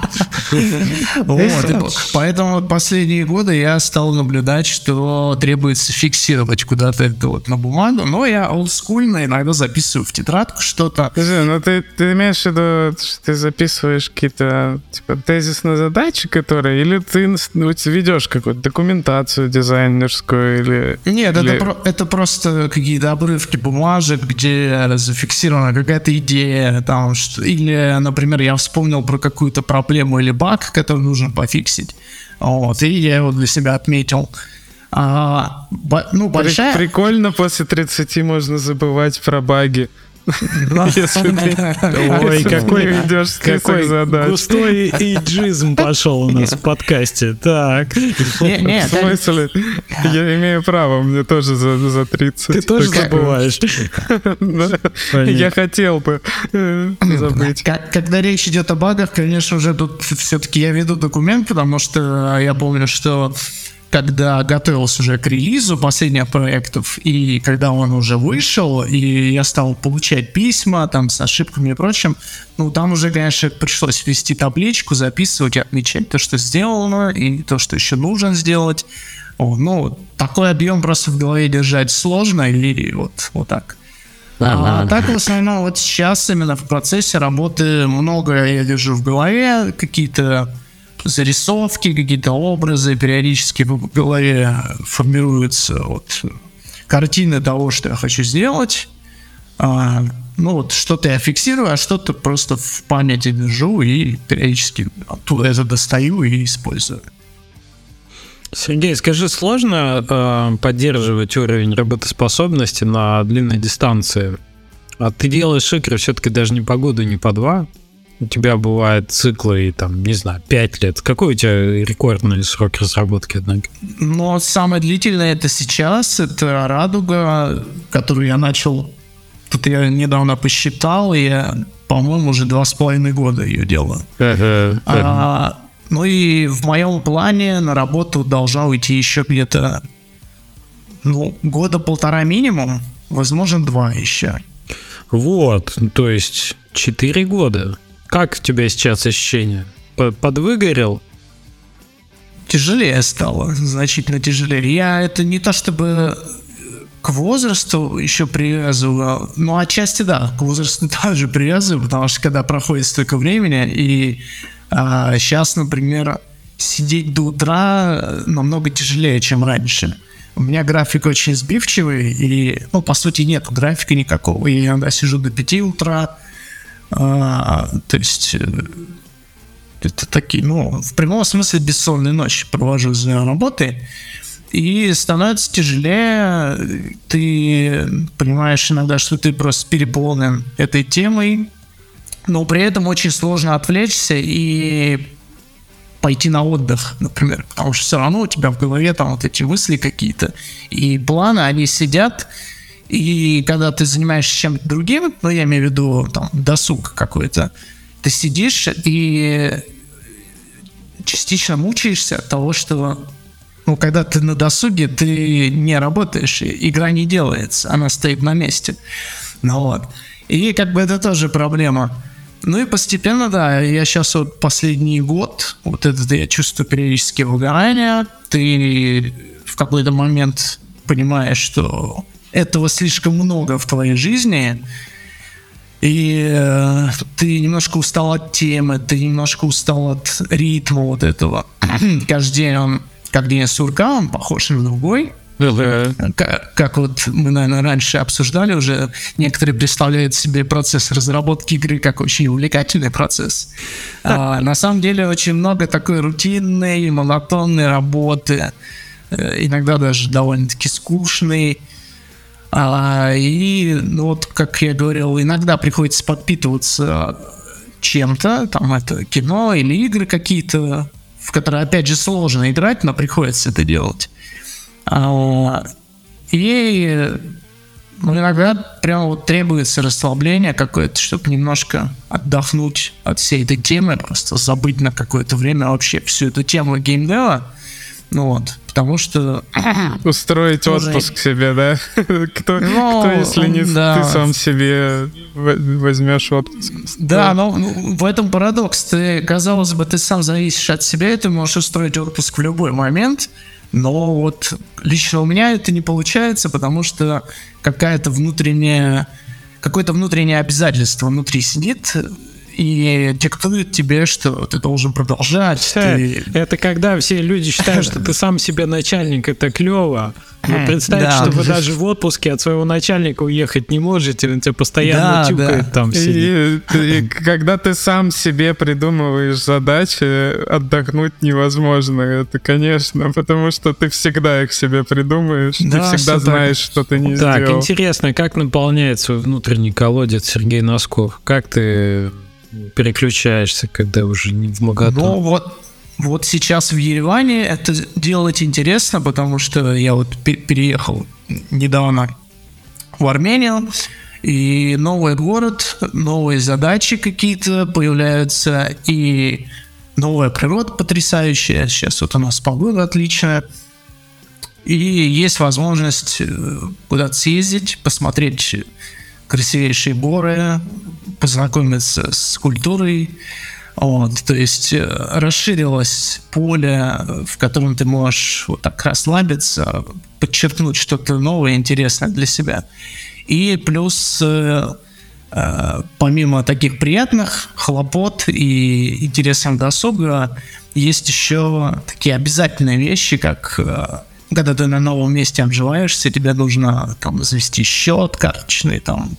S2: Вот, поэтому последние годы я стал наблюдать, что требуется фиксировать куда-то это вот на бумагу, но я олдскульно иногда записываю в тетрадку что-то.
S3: Ну ты, ты имеешь в виду, что ты записываешь какие-то типа тезисные задачи, которые, или ты ну, быть, ведешь какую-то документацию дизайнерскую или...
S2: Нет,
S3: или...
S2: Это, про, это просто какие-то обрывки бумажек, где зафиксирована какая-то идея, там, что, или, например, я вспомнил про какую-то проблему или баг, который нужно пофиксить, вот, и я его для себя отметил. А, бо, ну, большая...
S3: Прикольно, после 30 можно забывать про баги.
S1: Ой, какой ведешь какой задач. Густой иджизм пошел у нас в подкасте. Так.
S3: В смысле? Я имею право, мне тоже за 30.
S1: Ты тоже забываешь.
S3: Я хотел бы э, забыть.
S2: Когда речь идет о багах, конечно же, тут все-таки я веду документ, потому что я помню, что когда готовился уже к релизу последних проектов, и когда он уже вышел, и я стал получать письма там с ошибками и прочим, ну, там уже, конечно, пришлось вести табличку, записывать отмечать то, что сделано, и то, что еще нужно сделать. О, ну, такой объем просто в голове держать сложно, или вот, вот так. Да, а так в основном вот сейчас именно в процессе работы много я держу в голове, какие-то зарисовки, какие-то образы, периодически в голове формируются вот картины того, что я хочу сделать. А, ну вот что-то я фиксирую, а что-то просто в памяти держу и периодически оттуда это достаю и использую.
S1: Сергей, скажи, сложно э, поддерживать уровень работоспособности на длинной дистанции? А ты делаешь игры все-таки даже не по году, не по два, у тебя бывают циклы, там, не знаю, 5 лет. Какой у тебя рекордный срок разработки, однако?
S2: Ну, самое длительное это сейчас, это «Радуга», которую я начал, тут я недавно посчитал, и я, по-моему, уже два с половиной года ее делаю. А, ну и в моем плане на работу должна уйти еще где-то ну, года полтора минимум, возможно, два еще.
S1: Вот, то есть 4 года. Как у тебя сейчас ощущение? Подвыгорел?
S2: тяжелее стало, значительно тяжелее. Я это не то чтобы к возрасту еще привязываю, ну, отчасти да, к возрасту также привязываю, потому что когда проходит столько времени, и а, сейчас, например, сидеть до утра намного тяжелее, чем раньше. У меня график очень сбивчивый, и, ну, по сути, нет графика никакого. Я иногда сижу до 5 утра, а, то есть э, это такие, ну, в прямом смысле бессонные ночи провожу за работой и становится тяжелее, ты понимаешь иногда, что ты просто переполнен этой темой, но при этом очень сложно отвлечься и пойти на отдых, например, потому что все равно у тебя в голове там вот эти мысли какие-то, и планы, они сидят, и когда ты занимаешься чем-то другим, ну, я имею в виду там досуг какой-то, ты сидишь и частично мучаешься от того, что ну, когда ты на досуге, ты не работаешь, игра не делается, она стоит на месте. Ну вот. И как бы это тоже проблема. Ну и постепенно, да, я сейчас вот последний год, вот этот я чувствую периодически выгорание, ты в какой-то момент понимаешь, что этого слишком много в твоей жизни, и э, ты немножко устал от темы, ты немножко устал от ритма вот этого. Каждый день он как Денис Сурка, он похож на другой. Как, как вот мы, наверное, раньше обсуждали уже, некоторые представляют себе процесс разработки игры как очень увлекательный процесс. А, на самом деле очень много такой рутинной, монотонной работы, э, иногда даже довольно-таки скучной. А, и, ну, вот, как я говорил, иногда приходится подпитываться чем-то, там это кино или игры какие-то, в которые, опять же, сложно играть, но приходится это делать. А, и ну, иногда прям вот требуется расслабление какое-то, чтобы немножко отдохнуть от всей этой темы, просто забыть на какое-то время вообще всю эту тему геймдева. Ну вот, потому что...
S3: Устроить отпуск себе, да? кто, ну, кто, если не да. ты сам себе возьмешь отпуск?
S2: Да, но ну, в этом парадокс. Ты, казалось бы, ты сам зависишь от себя, и ты можешь устроить отпуск в любой момент, но вот лично у меня это не получается, потому что какая-то внутренняя какое-то внутреннее обязательство внутри сидит, и диктует тебе, что ты должен продолжать. Ты...
S1: Это когда все люди считают, что ты сам себе начальник, это клево. Но представьте, да. что вы даже в отпуске от своего начальника уехать не можете, он тебя постоянно да, тюкает да. там
S3: сидит. И, и когда ты сам себе придумываешь задачи, отдохнуть невозможно. Это, конечно, потому что ты всегда их себе придумаешь, да, ты всегда знаешь, так. что ты не
S1: так,
S3: сделал.
S1: Так, интересно, как наполняет свой внутренний колодец Сергей Носков? Как ты переключаешься, когда уже не в моготу.
S2: Ну вот, вот сейчас в Ереване это делать интересно, потому что я вот переехал недавно в Армению, и новый город, новые задачи какие-то появляются, и новая природа потрясающая. Сейчас вот у нас погода отличная. И есть возможность э, куда-то съездить, посмотреть красивейшие горы, познакомиться с культурой. Вот, то есть э, расширилось поле, в котором ты можешь вот так расслабиться, подчеркнуть что-то новое, интересное для себя. И плюс э, э, помимо таких приятных хлопот и интересных досуга, есть еще такие обязательные вещи, как когда ты на новом месте обживаешься, тебе нужно там завести счет карточный, там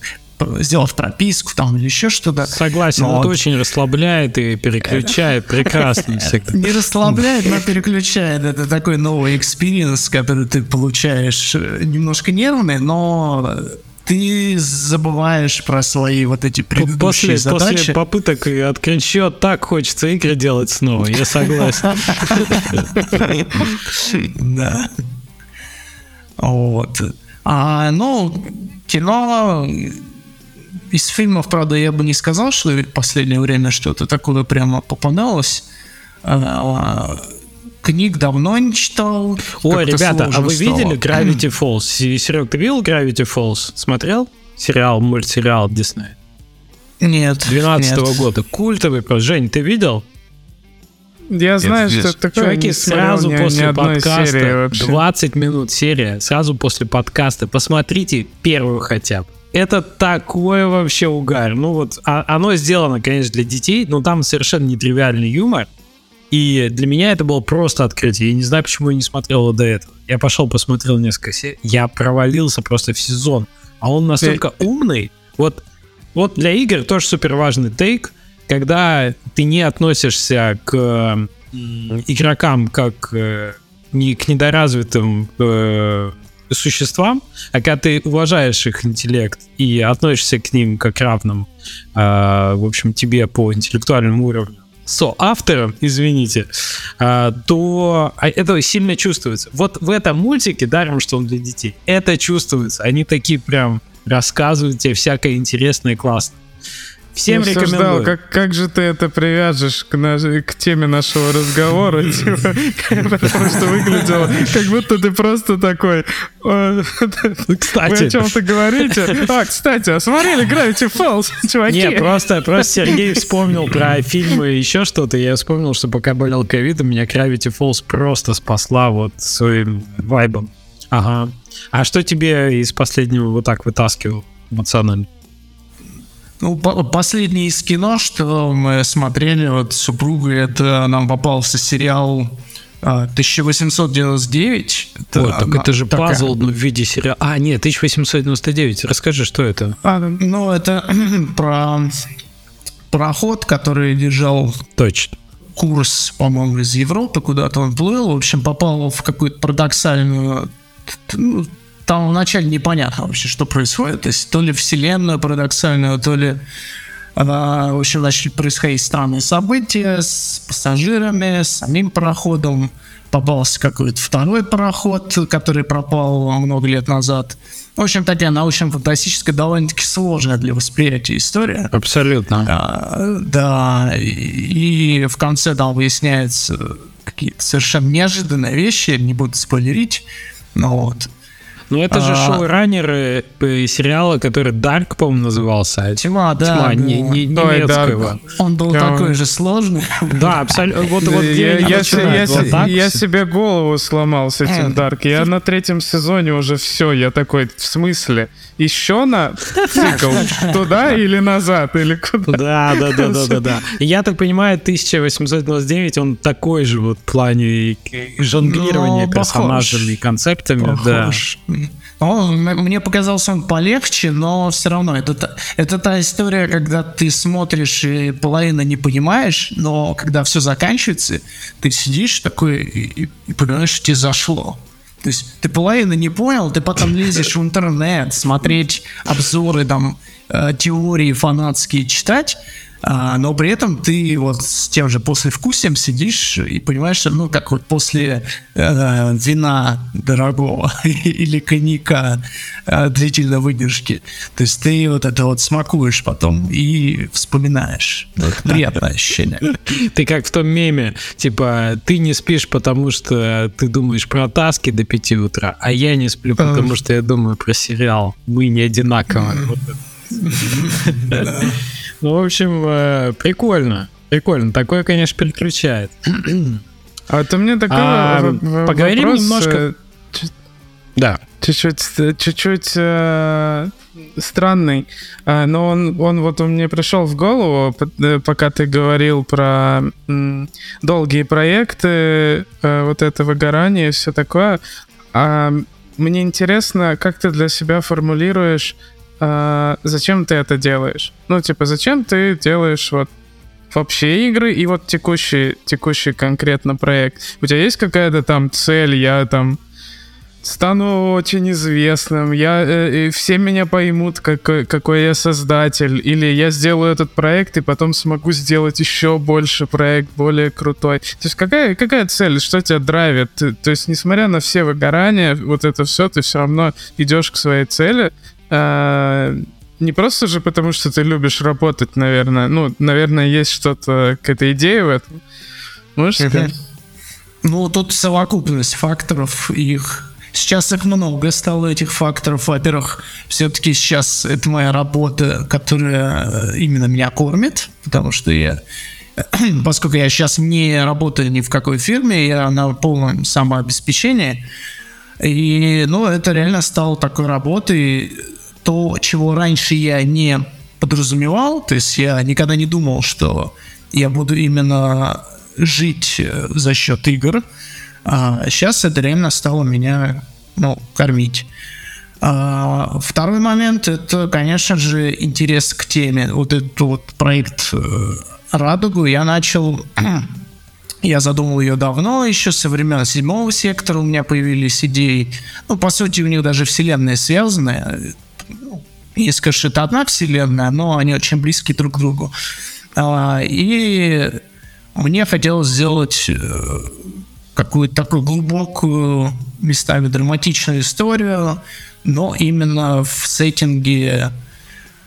S2: сделать прописку там или еще что-то.
S1: Согласен, но это очень расслабляет и переключает прекрасно всегда.
S2: Не расслабляет, но переключает. Это такой новый experience, который ты получаешь э, немножко нервный, но ты забываешь про свои вот эти предыдущие после, задачи.
S1: После попыток открыть счет так хочется игры делать снова, я согласен.
S2: Да. Вот. А, ну, кино из фильмов, правда, я бы не сказал, что в последнее время что-то такое прямо попадалось. А, книг давно не читал.
S1: Ой, ребята, а вы стало. видели Gravity Falls? Серег, ты видел Gravity Falls? Смотрел? Сериал, мультсериал Дисней?
S2: Нет.
S1: 12 -го года. Культовый. Жень, ты видел?
S3: Я знаю,
S2: Это
S3: что
S2: здесь.
S3: это такое.
S1: Чуваки, сразу
S3: ни- ни
S1: после
S3: одной
S1: подкаста,
S3: серии вообще.
S1: 20 минут серия, сразу после подкаста, посмотрите первую хотя бы. Это такое вообще угар. Ну вот, а- оно сделано, конечно, для детей, но там совершенно нетривиальный юмор. И для меня это было просто открытие. Я не знаю, почему я не смотрел его до этого. Я пошел, посмотрел несколько серий. Я провалился просто в сезон. А он настолько умный. Вот, вот для игр тоже супер важный тейк, когда ты не относишься к игрокам как э, не к недоразвитым э, существам, а когда ты уважаешь их интеллект и относишься к ним как равным, э, в общем, тебе по интеллектуальному уровню, соавтором, извините, а, то а, это сильно чувствуется. Вот в этом мультике, даром, что он для детей, это чувствуется. Они такие прям рассказывают тебе всякое интересное и классное. Всем
S3: Я всё ждал,
S1: рекомендую.
S3: как, как же ты это привяжешь к, наш- к теме нашего разговора, типа, потому что выглядело, как будто ты просто такой... «Э, Вы о
S1: Кстати,
S3: чем-то говорите? А, кстати, а смотрели Gravity Falls, чуваки?
S1: Нет, просто, просто Сергей вспомнил про фильмы и еще что-то. Я вспомнил, что пока болел ковидом, меня Gravity Falls просто спасла вот своим вайбом. Ага. А что тебе из последнего вот так вытаскивал эмоционально?
S2: Ну, по- последнее из кино, что мы смотрели вот с супругой, это нам попался сериал а, 1899. Это,
S1: Ой, так это же
S2: такая-
S1: пазл в виде сериала. А, нет, 1899. Расскажи, что это?
S3: А, ну,
S2: Ну, это про пароход, который держал
S1: Точно.
S2: курс, по-моему, из Европы, куда-то он плыл, в общем, попал в какую-то парадоксальную... ну, там вначале непонятно вообще, что происходит. То есть то ли вселенную парадоксальную, то ли... а, в общем, начали происходить странные события с пассажирами, с самим пароходом. Попался какой-то второй пароход, который пропал много лет назад. В общем, такая научно-фантастическая, довольно-таки сложная для восприятия история.
S1: Абсолютно.
S2: А, Да, и и в конце там выясняются какие-то совершенно неожиданные вещи, не буду спойлерить, но вот.
S1: Ну, это же
S2: А.
S1: шоураннеры э, сериала, который Dark, по-моему, назывался.
S2: Тьма, да.
S1: Тьма, не, не-
S3: Ой,
S1: немецкого.
S2: Он был такой же сложный.
S1: Да, абсолютно. Вот, вот
S3: я, я я
S1: Вот
S3: се-
S1: так
S3: я себе голову сломал с этим
S2: Э.
S3: Дарк. Я на третьем сезоне уже все. Я такой, в смысле? Еще на цикл? Туда или назад? Или куда?
S1: Да, да, да, да, да, да. И Я так понимаю, 1899, он такой же вот в плане жонглирования
S2: Ну,
S1: персонажами
S2: похож.
S1: и концептами, да.
S2: Он, мне показался он полегче, но все равно это, это та история, когда ты смотришь и половину не понимаешь, но когда все заканчивается, ты сидишь такой и, и- и понимаешь, что тебе зашло. То есть ты половину не понял, ты потом лезешь в интернет, смотреть обзоры, там, э, теории фанатские читать, а, но при этом ты вот с тем же послевкусием сидишь и понимаешь, что, ну, как вот после э, вина дорогого или коньяка э, длительной выдержки. То есть ты вот это вот смакуешь потом и вспоминаешь. Вот приятное ощущение.
S1: Ты как в том меме, типа, ты не спишь, потому что ты думаешь про таски до 5 утра, а я не сплю, потому что я думаю про сериал. Мы не одинаковые. Это. Ну, в общем, э, прикольно. Прикольно. Такое, конечно, переключает.
S3: А то мне такой
S1: А,
S3: в- в-
S1: поговорим
S3: вопрос,
S1: немножко-
S3: э,
S1: Да.
S3: чуть-чуть, э, чуть-чуть э, странный, А, но он, он вот он мне пришел в голову, э, пока ты говорил про м, долгие проекты, э, вот это выгорание и все такое. А, мне интересно, как ты для себя формулируешь, а, зачем ты это делаешь? Ну, типа, зачем ты делаешь вот вообще игры и вот текущий, текущий конкретно проект. У тебя есть какая-то там цель, я там стану очень известным, я, э, все меня поймут, какой, какой я создатель, или я сделаю этот проект и потом смогу сделать еще больше проект, более крутой. То есть какая, какая цель, что тебя драйвит? То есть несмотря на все выгорания, вот это все, ты все равно идешь к своей цели, а, не просто же потому, что ты любишь работать, наверное. Ну, наверное, есть что-то, какая-то идея в этом. Можешь сказать?
S2: Ну, тут совокупность факторов, их сейчас их много стало, этих факторов. Во-первых, все-таки сейчас это моя работа, которая э, именно меня кормит, потому что я поскольку я сейчас не работаю ни в какой фирме, я на полном самообеспечении, и, ну, это реально стало такой работой, то, чего раньше я не подразумевал, то есть я никогда не думал, что я буду именно жить э, за счет игр, а сейчас это реально стало меня, ну, кормить. А, второй момент это, конечно же, интерес к теме. Вот этот вот проект э, Радугу я начал я задумал ее давно, еще со времен седьмого сектора у меня появились идеи. Ну, по сути, у них даже вселенная связанная. Ну, если, конечно, это одна вселенная, но они очень близки друг к другу. А, и мне хотелось сделать э, какую-то такую глубокую, местами драматичную историю, но именно в сеттинге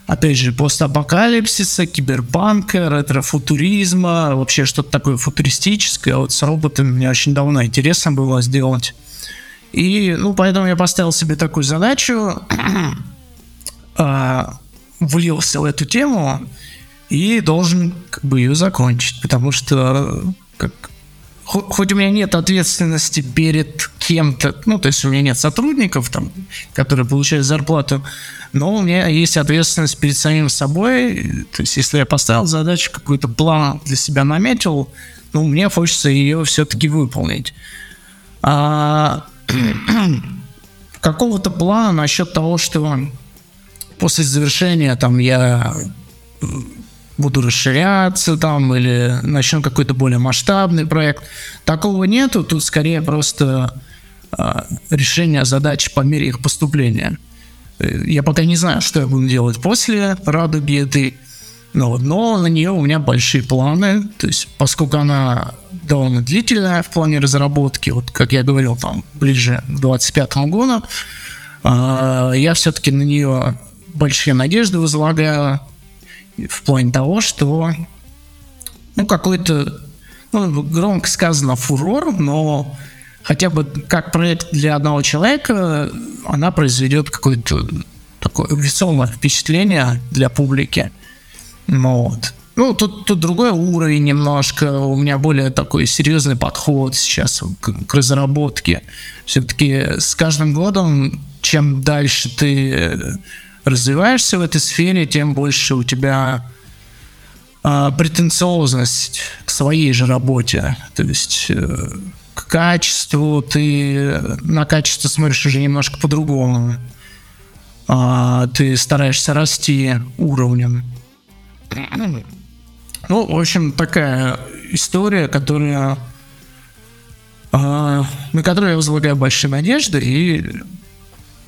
S2: опять же, постапокалипсиса, киберпанка, ретрофутуризма, вообще что-то такое футуристическое. Вот с роботами мне очень давно интересно было сделать. И, ну, поэтому я поставил себе такую задачу, а, влился в эту тему и должен как бы ее закончить, потому что как, хоть у меня нет ответственности перед кем-то, ну, то есть у меня нет сотрудников, там, которые получают зарплату, но у меня есть ответственность перед самим собой. То есть, если я поставил задачу, какой-то план для себя наметил, ну, мне хочется ее все-таки выполнить. А, какого-то плана насчет того, что после завершения там я буду расширяться там или начну какой-то более масштабный проект. Такого нету, тут скорее просто э, решение задач по мере их поступления. Э, я пока не знаю, что я буду делать после радуги но, но на нее у меня большие планы, то есть поскольку она довольно длительная в плане разработки, вот как я говорил, там ближе к 25 году, э, я все-таки на нее большие надежды возлагаю в плане того, что ну какой-то, ну, громко сказано фурор, но хотя бы как проект для одного человека, она произведет какое-то такое весомое впечатление для публики. Вот. Ну, тут, тут другой уровень немножко, у меня более такой серьезный подход сейчас к, к разработке. Все-таки с каждым годом, чем дальше ты развиваешься в этой сфере, тем больше у тебя а, претенциозность к своей же работе. То есть э, к качеству, ты на качество смотришь уже немножко по-другому. А, ты стараешься расти уровнем. Ну, в общем, такая история, которая а, на которую я возлагаю большие надежды, и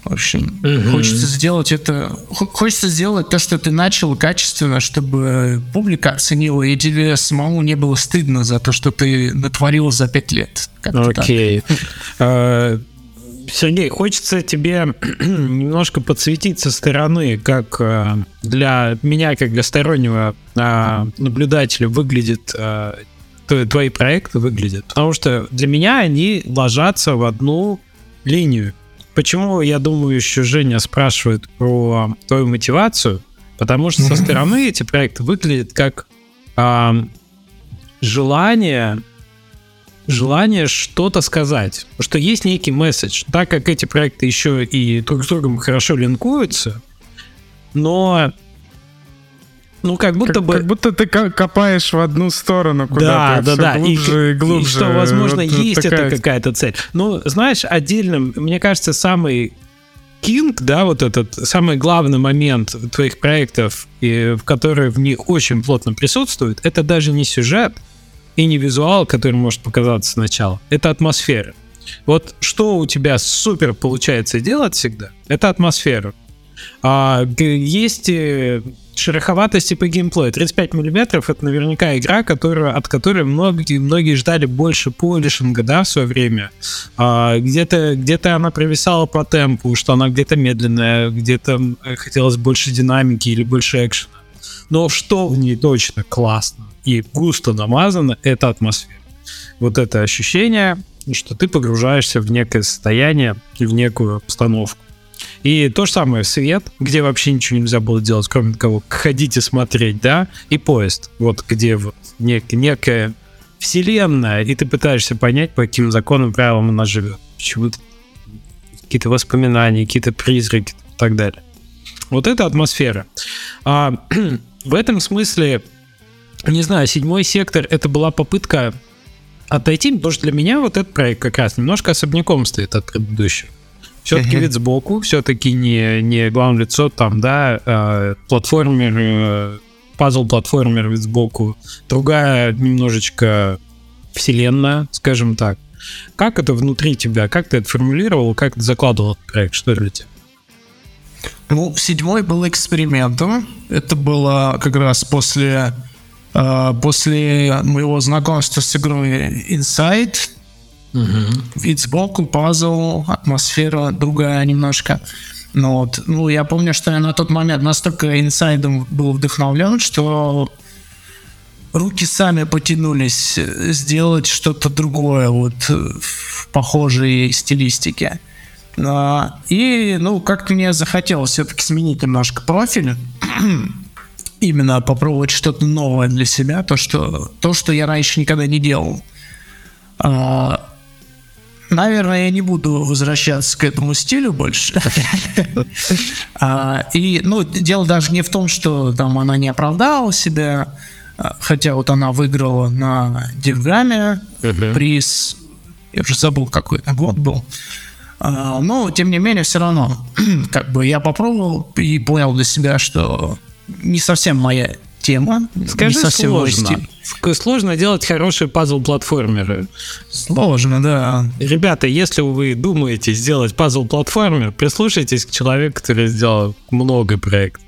S2: в общем, угу. хочется сделать это, хочется сделать то, что ты начал качественно, чтобы публика оценила, и тебе самому не было стыдно за то, что ты натворил за пять лет.
S1: Окей. А, Сергей, хочется тебе немножко подсветить со стороны, как а, для меня, как для стороннего а, наблюдателя выглядит твои проекты выглядят. Потому что для меня они ложатся в одну линию. Почему, я думаю, еще Женя спрашивает про твою мотивацию? Потому что со стороны эти проекты выглядят как а, желание желание что-то сказать. Потому что есть некий месседж. Так как эти проекты еще и друг с другом хорошо линкуются, но ну, как будто
S3: как,
S1: бы...
S3: Как будто ты копаешь в одну сторону куда-то.
S1: Да, да, да.
S3: Глубже и, и глубже. И
S1: что, возможно, вот, есть вот такая... это какая-то цель. Ну, знаешь, отдельным, мне кажется, самый кинг, да, вот этот самый главный момент твоих проектов, и, в которые в них очень плотно присутствует, это даже не сюжет и не визуал, который может показаться сначала, это атмосфера. Вот что у тебя супер получается делать всегда, это атмосфера. А, есть э, шероховатости по геймплею. 35 миллиметров это наверняка игра, которая, от которой многие, многие ждали больше полишинга, да, в свое время. А, где-то, где-то она провисала по темпу, что она где-то медленная, где-то хотелось больше динамики или больше экшена. Но что в ней точно классно и густо намазано, это атмосфера. Вот это ощущение, что ты погружаешься в некое состояние, в некую обстановку. И то же самое свет, где вообще ничего нельзя было делать, кроме того, ходить и смотреть, да, и поезд, вот где вот нек- некая вселенная, и ты пытаешься понять, по каким законам, правилам она живет. Почему-то какие-то воспоминания, какие-то призраки и так далее. Вот это атмосфера. А, в этом смысле, не знаю, седьмой сектор это была попытка отойти, потому что для меня вот этот проект как раз немножко особняком стоит от предыдущего. Все-таки вид сбоку, все-таки не, не главное лицо там, да, э, платформер, э, пазл-платформер вид сбоку, другая немножечко вселенная, скажем так. Как это внутри тебя? Как ты это формулировал? Как ты закладывал этот проект? Что для тебя?
S2: Ну, седьмой был экспериментом. Это было как раз после, э, после моего знакомства с игрой Inside. Вид сбоку, пазл, атмосфера другая немножко. Ну, вот. ну, я помню, что я на тот момент настолько инсайдом был вдохновлен, что руки сами потянулись сделать что-то другое вот в похожей стилистике. А, И, ну, как-то мне захотелось все-таки сменить немножко профиль, именно попробовать что-то новое для себя, то, что, то, что я раньше никогда не делал. А, Наверное, я не буду возвращаться к этому стилю больше. А, И, ну, дело даже не в том, что там она не оправдала себя, а, хотя вот она выиграла на Дивгаме приз, я уже забыл, какой это год был. А, Но, тем не менее, все равно, как бы я попробовал и понял для себя, что не совсем моя тема,
S1: Скажи,
S2: не совсем
S1: сложно. Сложно делать хорошие пазл-платформеры.
S2: Сложно, да.
S1: Ребята, если вы думаете сделать пазл-платформер, прислушайтесь к человеку, который сделал много проектов.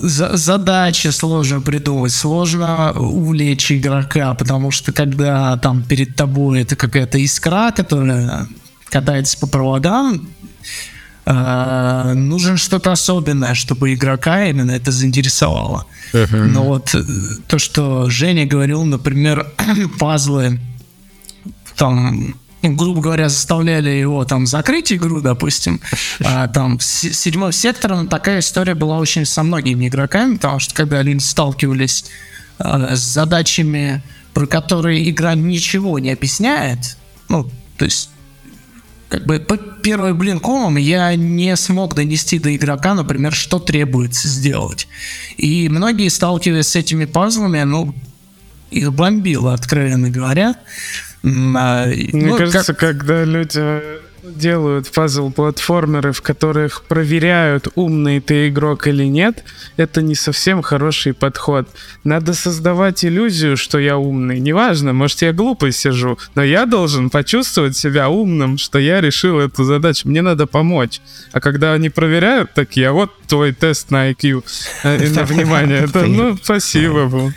S2: За- задачи сложно придумать, сложно увлечь игрока, потому что когда там перед тобой это какая-то искра, которая катается по проводам, э, нужно что-то особенное, чтобы игрока именно это заинтересовало. Но вот э, то, что Женя говорил, например, пазлы, там, ну, грубо говоря, заставляли его там закрыть игру, допустим, а, там с седьмым сектором такая история была очень со многими игроками, потому что когда они сталкивались а, с задачами, про которые игра ничего не объясняет, ну, то есть как бы по первой блинкомом я не смог донести до игрока, например, что требуется сделать. И многие, сталкиваясь с этими пазлами, ну, их бомбило, откровенно говоря. А,
S3: Мне
S2: ну, как-
S3: кажется, когда люди делают пазл-платформеры, в которых проверяют, умный ты игрок или нет, это не совсем хороший подход. Надо создавать иллюзию, что я умный. Неважно, может, я глупо сижу, но я должен почувствовать себя умным, что я решил эту задачу. Мне надо помочь. А когда они проверяют, так я вот твой тест на IQ э, на внимание. Это, ну, спасибо. был.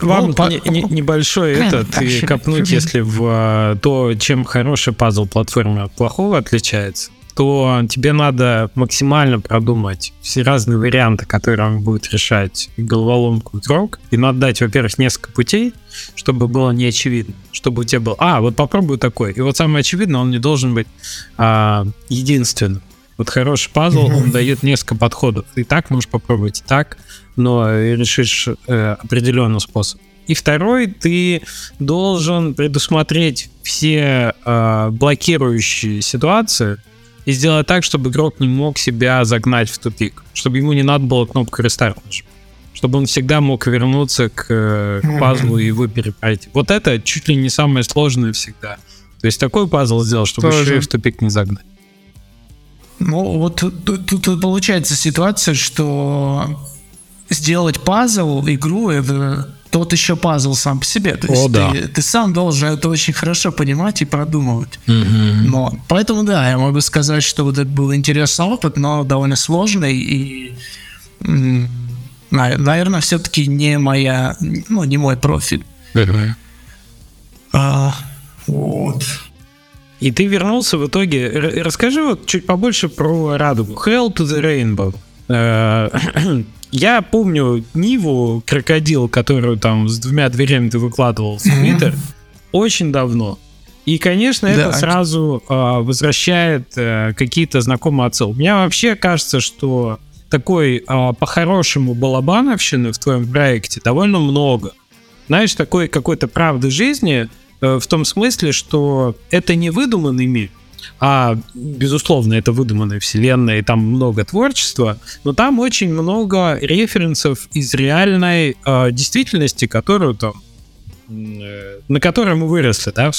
S1: Вам
S2: Ну,
S1: не- не- небольшой этот и копнуть, если в а, то, чем хороший пазл платформер от плохого отличается, то тебе надо максимально продумать все разные варианты, которые он будет решать головоломку игрок. И надо дать, во-первых, несколько путей, чтобы было не очевидно. Чтобы у тебя был, а, вот попробую такой. И вот самое очевидное, он не должен быть а, единственным. Вот хороший пазл, он дает несколько подходов. И так можешь попробовать, так, но решишь э, определенный способ. И второй, ты должен предусмотреть все э, блокирующие ситуации и сделать так, чтобы игрок не мог себя загнать в тупик, чтобы ему не надо было кнопку рестарт. Чтобы он всегда мог вернуться к, э, к пазлу и его перепройти. Вот это чуть ли не самое сложное всегда. То есть такой пазл сделал, чтобы
S3: Тоже.
S1: еще и в тупик не загнать.
S2: Ну, вот тут, тут- получается ситуация, что сделать пазл, игру, это тот еще пазл сам по себе. То
S1: О,
S2: есть
S1: да.
S2: ты, ты сам должен это очень хорошо понимать и продумывать. Но, поэтому, да, я могу сказать, что вот это был интересный опыт, но довольно сложный и, наверное, все-таки не моя, ну, не мой профиль. А, вот.
S1: И ты вернулся в итоге. Расскажи вот чуть побольше про радугу. Hell to the Rainbow. Э, Я помню Ниву, крокодил, которую там с двумя дверями ты выкладывал в Твиттер, очень давно. И, конечно, это
S2: Да.
S1: сразу э, возвращает э, какие-то знакомые отсылки. Мне вообще кажется, что такой э, по-хорошему балабановщины в твоем проекте довольно много. Знаешь, такой какой-то правды жизни в том смысле, что это не выдуманный мир, а, безусловно, это выдуманная вселенная, и там много творчества, но там очень много референсов из реальной э, действительности, которую там, э, на которой мы выросли, да,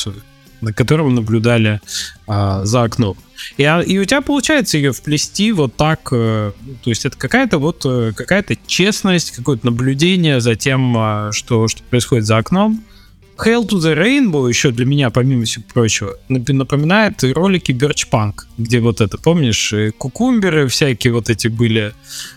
S1: на котором наблюдали а, за окном. И, а- и у тебя получается ее вплести вот так, э, ну, то есть это какая-то вот э, какая-то честность, какое-то наблюдение за тем, а, что, что происходит за окном. Hail to the Rainbow еще для меня, помимо всего прочего, нап- напоминает ролики Birch Punk, где вот это, помнишь, э, кукумберы всякие вот эти были,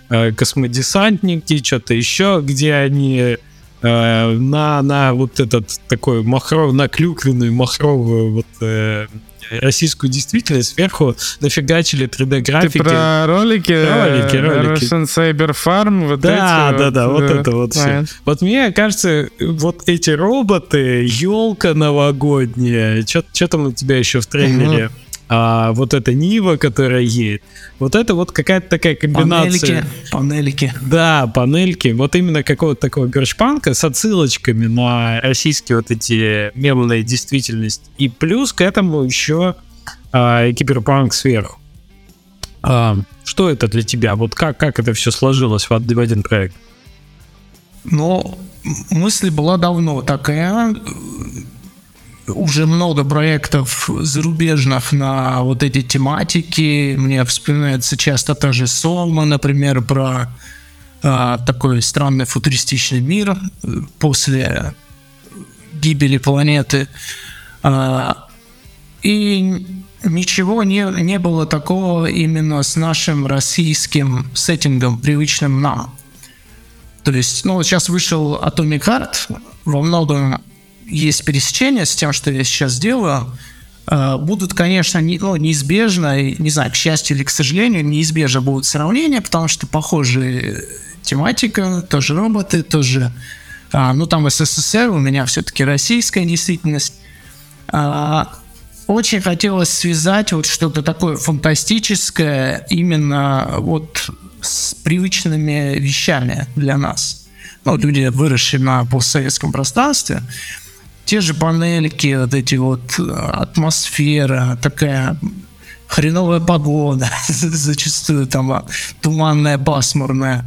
S1: э, космодесантники, что-то еще, где они э, на, на вот этот такой махров, на клюквенную махровую вот э, российскую действительность сверху нафигачили 3D-графики.
S3: Ты про ролики?
S1: Ролики,
S3: э,
S1: ролики.
S3: Russian Cyber Farm, вот
S1: Да,
S3: эти
S1: да, да, вот
S3: э,
S1: это вот все. Вот мне кажется, вот эти роботы, елка новогодняя, что там у тебя еще в трейлере? А, вот эта Нива, которая едет. Вот это вот какая-то такая комбинация.
S2: Панелики, панелики.
S1: Да, панельки. Вот именно какого-то такого гершпанка с отсылочками на российские вот эти мемные действительности. И плюс к этому еще а, киберпанк сверху. А, что это для тебя? Вот как, как это все сложилось в, од- в один проект?
S2: Но мысль была давно такая. Уже много проектов зарубежных на вот эти тематики. Мне вспоминается часто та же Солма, например, про а, такой странный футуристичный мир э, после гибели планеты. А, и ничего не, не было такого именно с нашим российским сеттингом, привычным нам. То есть, ну, сейчас вышел Atomic Heart, во многом есть пересечение с тем, что я сейчас делаю. Э, Будут, конечно, не, ну, неизбежно, не знаю, к счастью или к сожалению, неизбежно будут сравнения, потому что похожая тематика, тоже роботы, тоже, а, ну, там СССР, у меня все-таки российская действительность. А, очень хотелось связать вот что-то такое фантастическое именно вот с привычными вещами для нас. Ну, люди, выросшие на постсоветском пространстве, те же панельки, вот эти вот э, атмосфера, такая хреновая погода, зачастую там а, туманная, пасмурная.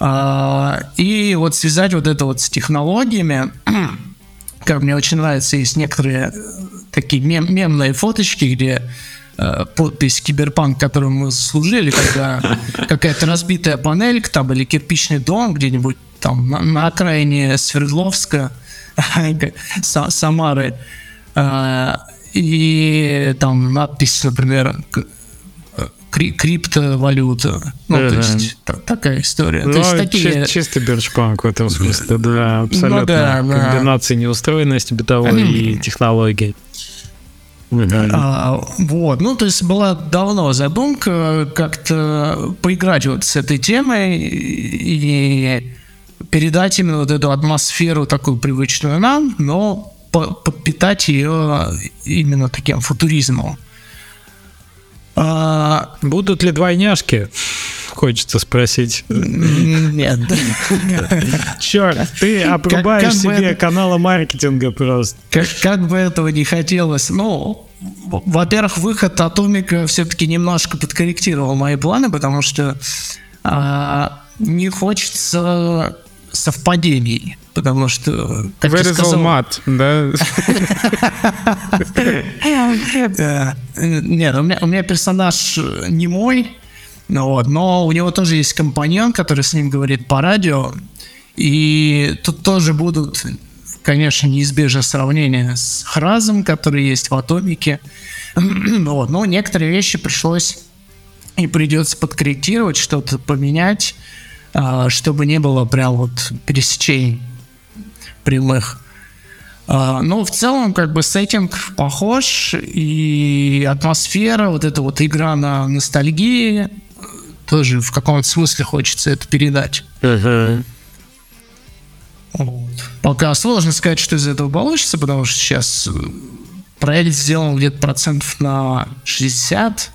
S2: А, И вот связать вот это вот с технологиями, как мне очень нравится, есть некоторые э, такие мем- мемные фоточки, где э, подпись киберпанк, которую мы служили, когда какая-то разбитая панелька там или кирпичный дом где-нибудь там на, на окраине Свердловска, Самары, и там надпись, например, криптовалюта. Ну, то
S1: Ага.
S2: есть та- такая история. То есть такие...
S1: чи- чистый бирчпанк в этом смысле, да, абсолютно.
S2: Ну да, да.
S1: Комбинация неустроенности бытовой и технологий.
S2: А, вот, ну, то есть была давно задумка как-то поиграть вот с этой темой и передать именно вот эту атмосферу такую привычную нам, но по- подпитать ее именно таким футуризмом. А,
S1: Будут ли двойняшки? Хочется спросить.
S2: нет.
S1: Черт, ты обрубаешь себе канала маркетинга просто.
S2: Как, бы этого не хотелось, ну, в- во-первых, выход Атомика все-таки немножко подкорректировал мои планы, потому что а, не хочется совпадений, потому что, как
S3: Вырезал
S2: сказал,
S3: мат, да?
S2: Да. Нет, у меня, у меня персонаж э, не мой, ну вот, но у него тоже есть компаньон, который с ним говорит по радио, и тут тоже будут, конечно, неизбежно сравнения с Хразом, который есть в Атомике, Ну вот, но некоторые вещи пришлось и придется подкорректировать, что-то поменять, а, чтобы не было прям вот пересечений прямых. А, Ну, в целом, как бы сеттинг похож, и атмосфера, вот эта вот игра на ностальгии, тоже в каком-то смысле хочется это передать. Вот. Пока сложно сказать, что из этого получится, потому что сейчас проект сделан где-то процентов на 60.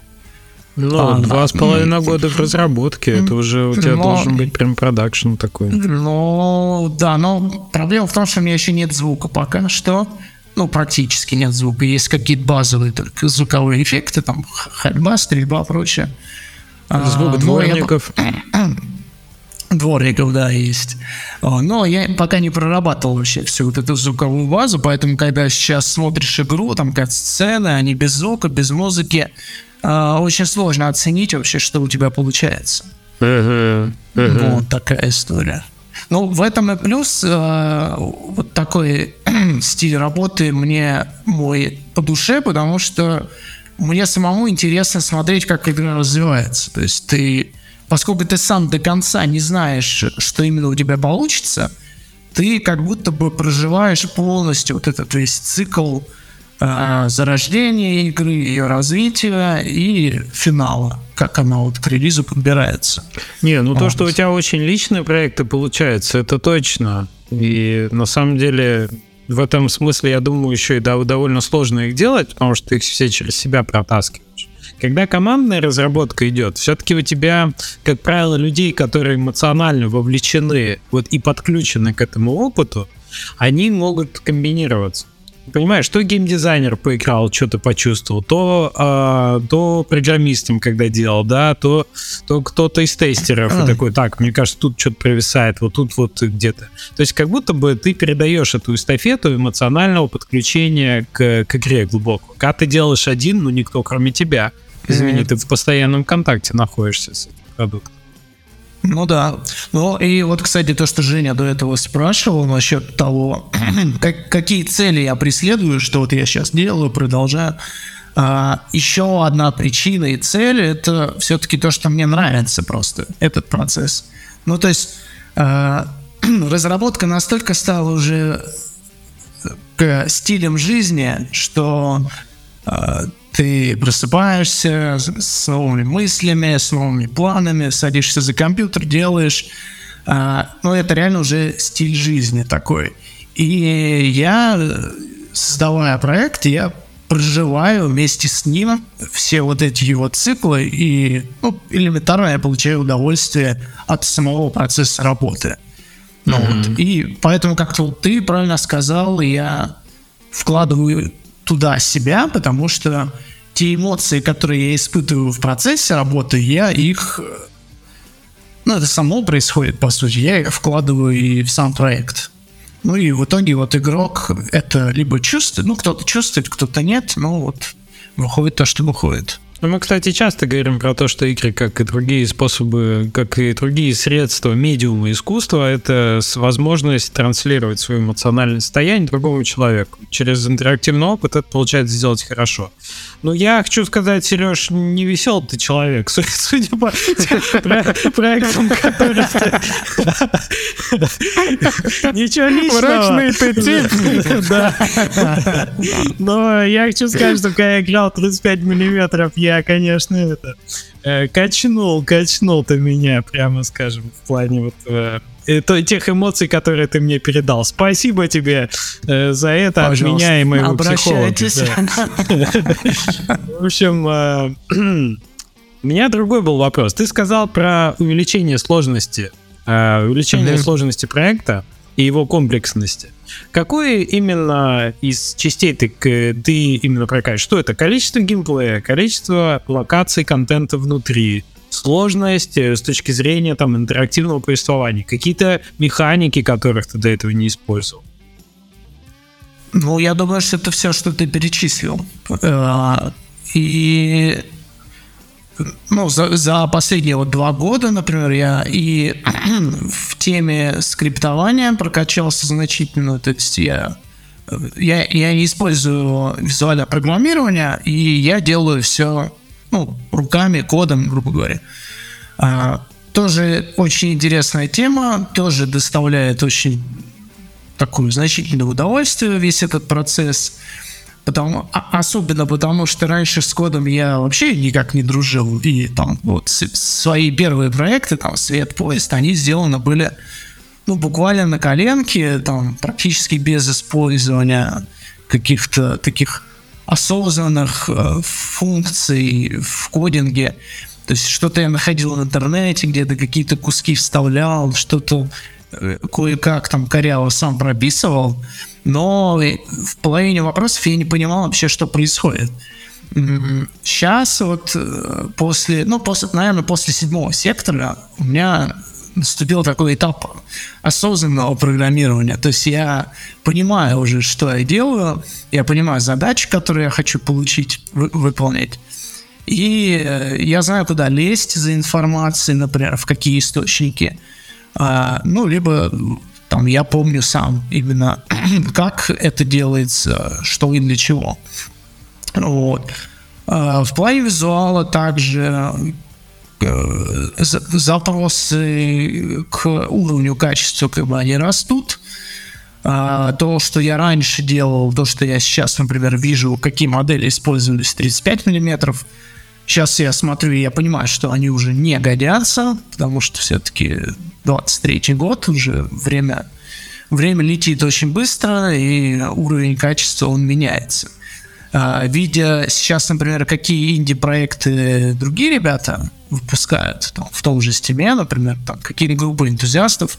S1: Ну,
S2: А,
S1: два с половиной года в разработке, это уже у тебя
S2: но-
S1: должен быть прям продакшн такой.
S2: Ну, да, но проблема в том, что у меня еще нет звука пока что. Ну, практически нет звука. Есть какие-то базовые только звуковые эффекты, там ходьба, стрельба, прочее. А,
S1: Звук
S2: я
S1: дворников.
S2: дворников, да, есть. А, Но я пока не прорабатывал вообще всю вот эту звуковую базу, поэтому, когда сейчас смотришь игру, там как сцены, они без звука, без музыки, а, очень сложно оценить вообще, что у тебя получается. Вот такая история. Ну, в этом и плюс э, вот такой стиль работы мне мой по душе, потому что мне самому интересно смотреть, как игра развивается. То есть ты, поскольку ты сам до конца не знаешь, что именно у тебя получится, ты как будто бы проживаешь полностью вот этот весь цикл э, зарождения игры, ее развития и финала, как она вот к релизу подбирается.
S1: Не, ну то,
S2: Вот.
S1: что у тебя очень личные проекты получаются, это точно. И на самом деле в этом смысле, я думаю, еще и дов- довольно сложно их делать, потому что ты их все через себя протаскиваешь. Когда командная разработка идет, все-таки у тебя, как правило, людей, которые эмоционально вовлечены вот и подключены к этому опыту, они могут комбинироваться. Понимаешь, то геймдизайнер поиграл, что-то почувствовал, то, а, то программистом, когда делал, да, то, то кто-то из тестеров и такой, так, мне кажется, тут что-то провисает, вот тут вот где-то. То есть как будто бы ты передаешь эту эстафету эмоционального подключения к, к игре глубоко. Когда ты делаешь один, ну никто кроме тебя. Извини,
S2: Мгм.
S1: ты в постоянном контакте находишься с этим продуктом.
S2: Ну да. Ну и вот, кстати, то, что Женя до этого спрашивал насчет того, как, какие цели я преследую, что вот я сейчас делаю, продолжаю. А, еще одна причина и цель это все-таки то, что мне нравится просто этот процесс. Ну то есть а, разработка настолько стала уже к стилям жизни, что а, ты просыпаешься с, новыми мыслями, с новыми планами, садишься за компьютер, делаешь. А, ну, это реально уже стиль жизни такой. И я, создавая проект, я проживаю вместе с ним все вот эти его циклы, и ну, элементарно я получаю удовольствие от самого процесса работы. Ну, вот. И поэтому, как ты правильно сказал, я вкладываю туда себя, потому что те эмоции, которые я испытываю в процессе работы, я их... э, Ну, это само происходит, по сути. Я их вкладываю и в сам проект. Ну и в итоге вот игрок это либо чувствует, ну кто-то чувствует, кто-то нет, ну вот выходит то, что выходит.
S1: Ну, мы, кстати, часто говорим про то, что игры, как и другие способы, как и другие средства, медиумы искусства, это возможность транслировать свое эмоциональное состояние другому человеку. Через интерактивный опыт это получается сделать хорошо. Ну, я хочу сказать, Сереж, не веселый ты человек, Су- судя по про- проектам, которые Ничего личного.
S3: Мрачный ты тип.
S1: Да. Но я хочу сказать, что когда я играл 35 миллиметров, я, конечно, это э, качнул, качнул ты меня, прямо скажем, в плане вот э, э, то- тех эмоций, которые ты мне передал. Спасибо тебе э, за это от
S2: Пожалуйста,
S1: меня и моего психолога.
S2: Обращайтесь.
S1: да. В общем, э, у меня другой был вопрос. Ты сказал про увеличение сложности, э, увеличение сложности проекта и его комплексности. Какое именно из частей ты, ты именно прокачиваешь? Что это? Количество геймплея, количество локаций контента внутри, сложность э, с точки зрения там интерактивного повествования, какие-то механики, которых ты до этого не использовал.
S2: Ну, я думаю, что это все, что ты перечислил. Э, И ну, за, за последние вот два года, например, я и в теме скриптования прокачался значительно. То есть я, я, я не использую визуальное программирование, и я делаю все ну, руками, кодом, грубо говоря. А, тоже очень интересная тема, тоже доставляет очень такое значительное удовольствие весь этот процесс. Потому, а- особенно потому, что раньше с кодом я вообще никак не дружил. И там вот свои первые проекты, там Свет Поезд, они сделаны были ну, буквально на коленке, там практически без использования каких-то таких осознанных э, функций в кодинге. То есть что-то я находил в интернете, где-то какие-то куски вставлял, что-то э, кое-как там коряво сам прописывал, но в половине вопросов я не понимал вообще, что происходит. Сейчас вот э, после, ну, после, наверное, после седьмого сектора у меня наступил такой этап осознанного программирования. То есть я понимаю уже, что я делаю, я понимаю задачи, которые я хочу получить, вы, выполнять. И э, я знаю, куда лезть за информацией, например, в какие источники. А, ну, либо там я помню сам именно, как это делается, что и для чего. Вот. А, в плане визуала также Э, запросы к уровню качества как бы они растут. А, то, что я раньше делал, то, что я сейчас, например, вижу, какие модели использовались 35 миллиметров, сейчас я смотрю и я понимаю, что они уже не годятся, потому что все-таки 23 год, уже время, время летит очень быстро, и уровень качества, он меняется. А, видя сейчас, например, какие инди-проекты другие ребята выпускают там, в том же стиме, например, там, какие-то группы энтузиастов,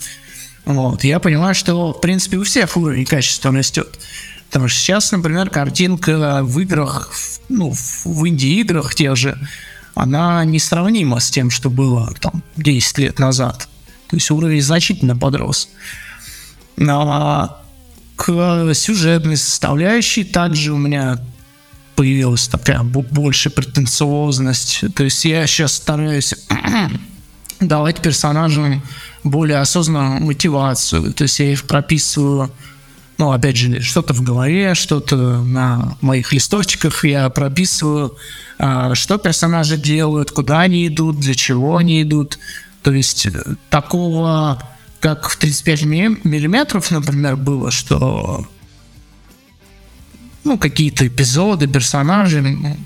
S2: вот, я понимаю, что, в принципе, у всех уровень качества растет. Потому что сейчас, например, картинка в играх, ну, в инди-играх тех же, она несравнима с тем, что было там 10 лет назад. То есть уровень значительно подрос. А к сюжетной составляющей также у меня появилась такая больше претенциозность. То есть я сейчас стараюсь давать персонажам более осознанную мотивацию. То есть я их прописываю, ну, опять же, что-то в голове, что-то на моих листочках я прописываю, а, что персонажи делают, куда они идут, для чего они идут. То есть э, такого, как в 35 миллиметров, например, было, что ну, какие-то эпизоды, персонажи.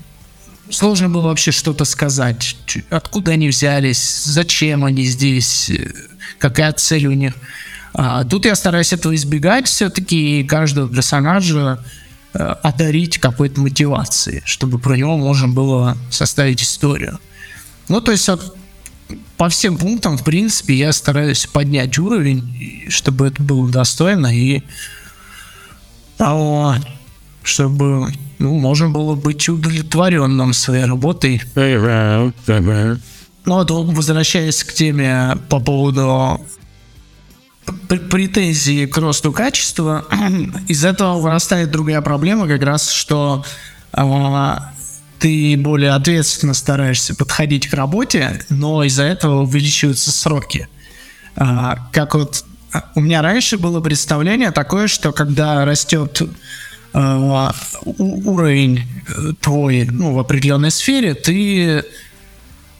S2: Сложно было вообще что-то сказать. Откуда они взялись, зачем они здесь, э, какая цель у них. А тут я стараюсь этого избегать все-таки и каждого персонажа э, одарить какой-то мотивацией, чтобы про него можно было составить историю. Ну, то есть вот, по всем пунктам, в принципе, я стараюсь поднять уровень, чтобы это было достойно и того, чтобы ну, можно было быть удовлетворенным своей работой. Ну, вот возвращаясь к теме по поводу претензий к росту качества, из этого вырастает другая проблема, как раз, что а, ты более ответственно стараешься подходить к работе, но из-за этого увеличиваются сроки. А, как вот а, у меня раньше было представление такое, что когда растет э, уровень э, твой ну, в определенной сфере, ты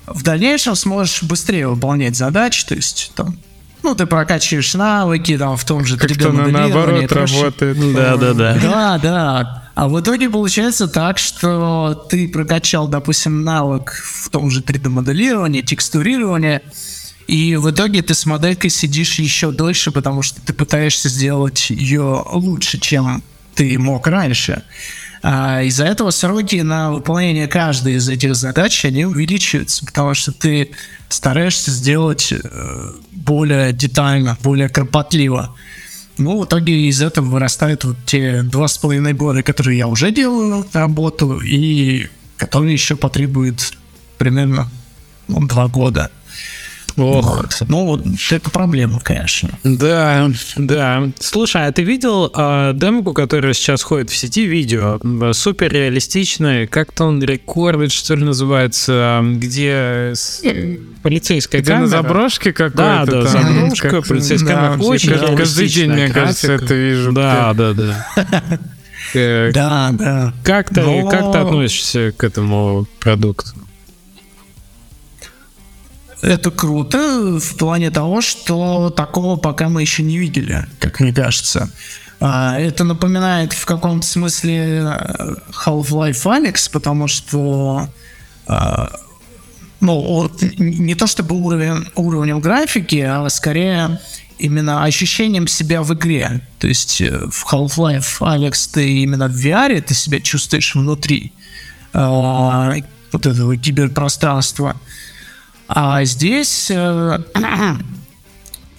S2: в дальнейшем сможешь быстрее выполнять задачи, то есть там ну, ты прокачиваешь навыки там в том же 3D
S3: на, наоборот работает.
S1: Да, да, да.
S2: Да, да. А в итоге получается так, что ты прокачал, допустим, навык в том же 3D-моделировании, текстурировании, и в итоге ты с моделькой сидишь еще дольше, потому что ты пытаешься сделать ее лучше, чем ты мог раньше. А из-за этого сроки на выполнение каждой из этих задач они увеличиваются, потому что ты стараешься сделать э, более детально, более кропотливо. Ну, в итоге из этого вырастают вот те два с половиной года, которые я уже делаю работу, и которые еще потребуют примерно ну, два года.
S1: Ох. Вот.
S2: Ну, вот это проблема, конечно.
S1: Да, да. Слушай, а ты видел э, демку, которая сейчас ходит в сети, видео? Супер реалистичное, как-то он рекордит, что ли, называется, где полицейская
S3: где
S1: камера.
S3: на заброшке какой-то
S1: Да, да,
S3: там,
S1: заброшка,
S3: как-
S1: полицейская
S3: да,
S1: камера. Очень
S3: как- Каждый день, мне
S1: реалистичная
S3: кажется,
S1: графика.
S3: это вижу.
S1: Да, да, да.
S2: Да, да.
S1: Как ты, как ты относишься к этому продукту?
S2: Это круто в плане того, что такого пока мы еще не видели, как мне кажется. А, Это напоминает в каком-то смысле э, Half-Life Alyx, потому что а, ну, не то чтобы уровень, уровнем графики, а скорее именно ощущением себя в игре. То есть э, в Half-Life, Алекс, ты именно в VR, ты себя чувствуешь внутри э, вот этого киберпространства. А здесь... Э,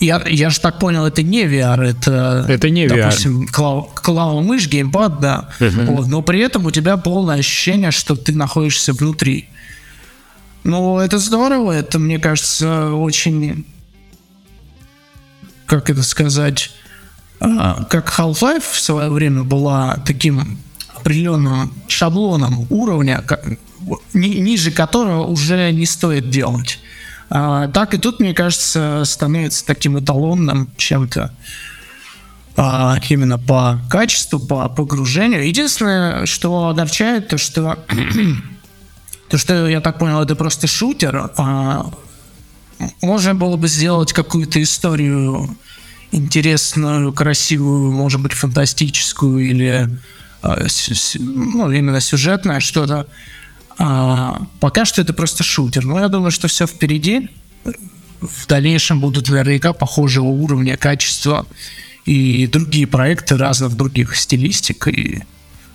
S2: я, я же так понял, это не VR, это,
S1: это не VR.
S2: допустим, клав, клава мышь, геймпад, да. Uh-huh. Вот, но при этом у тебя полное ощущение, что ты находишься внутри. Ну, это здорово, это, мне кажется, очень как это сказать, а, как Half-Life в свое время была таким определенным шаблоном уровня, ниже которого уже не стоит делать. А, так и тут, мне кажется, становится таким эталонным чем-то а, именно по качеству, по погружению. Единственное, что огорчает, то что то, что я так понял, это просто шутер, можно было бы сделать какую-то историю интересную, красивую, может быть, фантастическую или а, ну, именно сюжетное что-то. А, пока что это просто шутер. Но я думаю, что все впереди. В дальнейшем будут наверняка похожего уровня, качества и другие проекты разных других стилистик и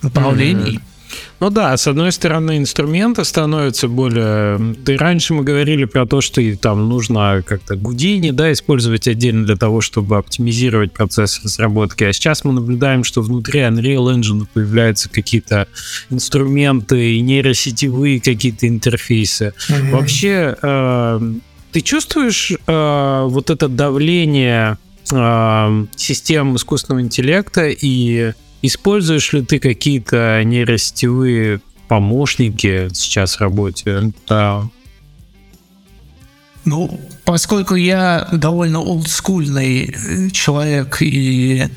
S2: направлений. Mm-hmm.
S1: Ну да, с одной стороны, инструменты становятся более... И раньше мы говорили про то, что там нужно как-то Гудини, да, использовать отдельно для того, чтобы оптимизировать процесс разработки. А сейчас мы наблюдаем, что внутри Unreal Engine появляются какие-то инструменты, нейросетевые какие-то интерфейсы. Mm-hmm. Вообще, э, ты чувствуешь э, вот это давление э, систем искусственного интеллекта и Используешь ли ты какие-то нейросетевые помощники сейчас в работе? Да.
S2: Ну, поскольку я довольно олдскульный э, человек и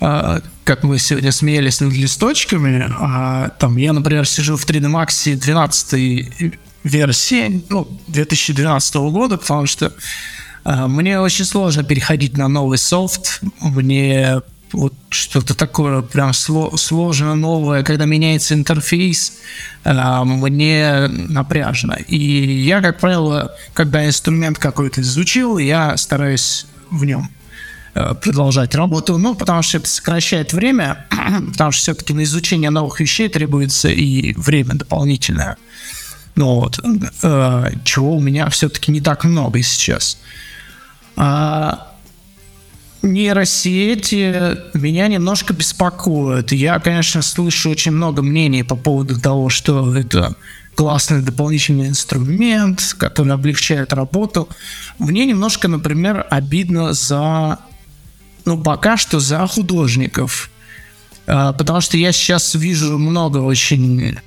S2: а, как мы сегодня смеялись над листочками, а, там я, например, сижу в 3D Max 12 версии, ну, 2012 года, потому что а, мне очень сложно переходить на новый софт, мне вот что-то такое прям сложное, новое, когда меняется интерфейс, э, мне напряжно. И я, как правило, когда инструмент какой-то изучил, я стараюсь в нем э, продолжать работу, ну, потому что это сокращает время, потому что все-таки на изучение новых вещей требуется и время дополнительное. Ну вот, э, чего у меня все-таки не так много сейчас. А, нейросети меня немножко беспокоят. Я, конечно, слышу очень много мнений по поводу того, что это классный дополнительный инструмент, который облегчает работу. Мне немножко, например, обидно за, ну, пока что за художников. А, потому что я сейчас вижу много очень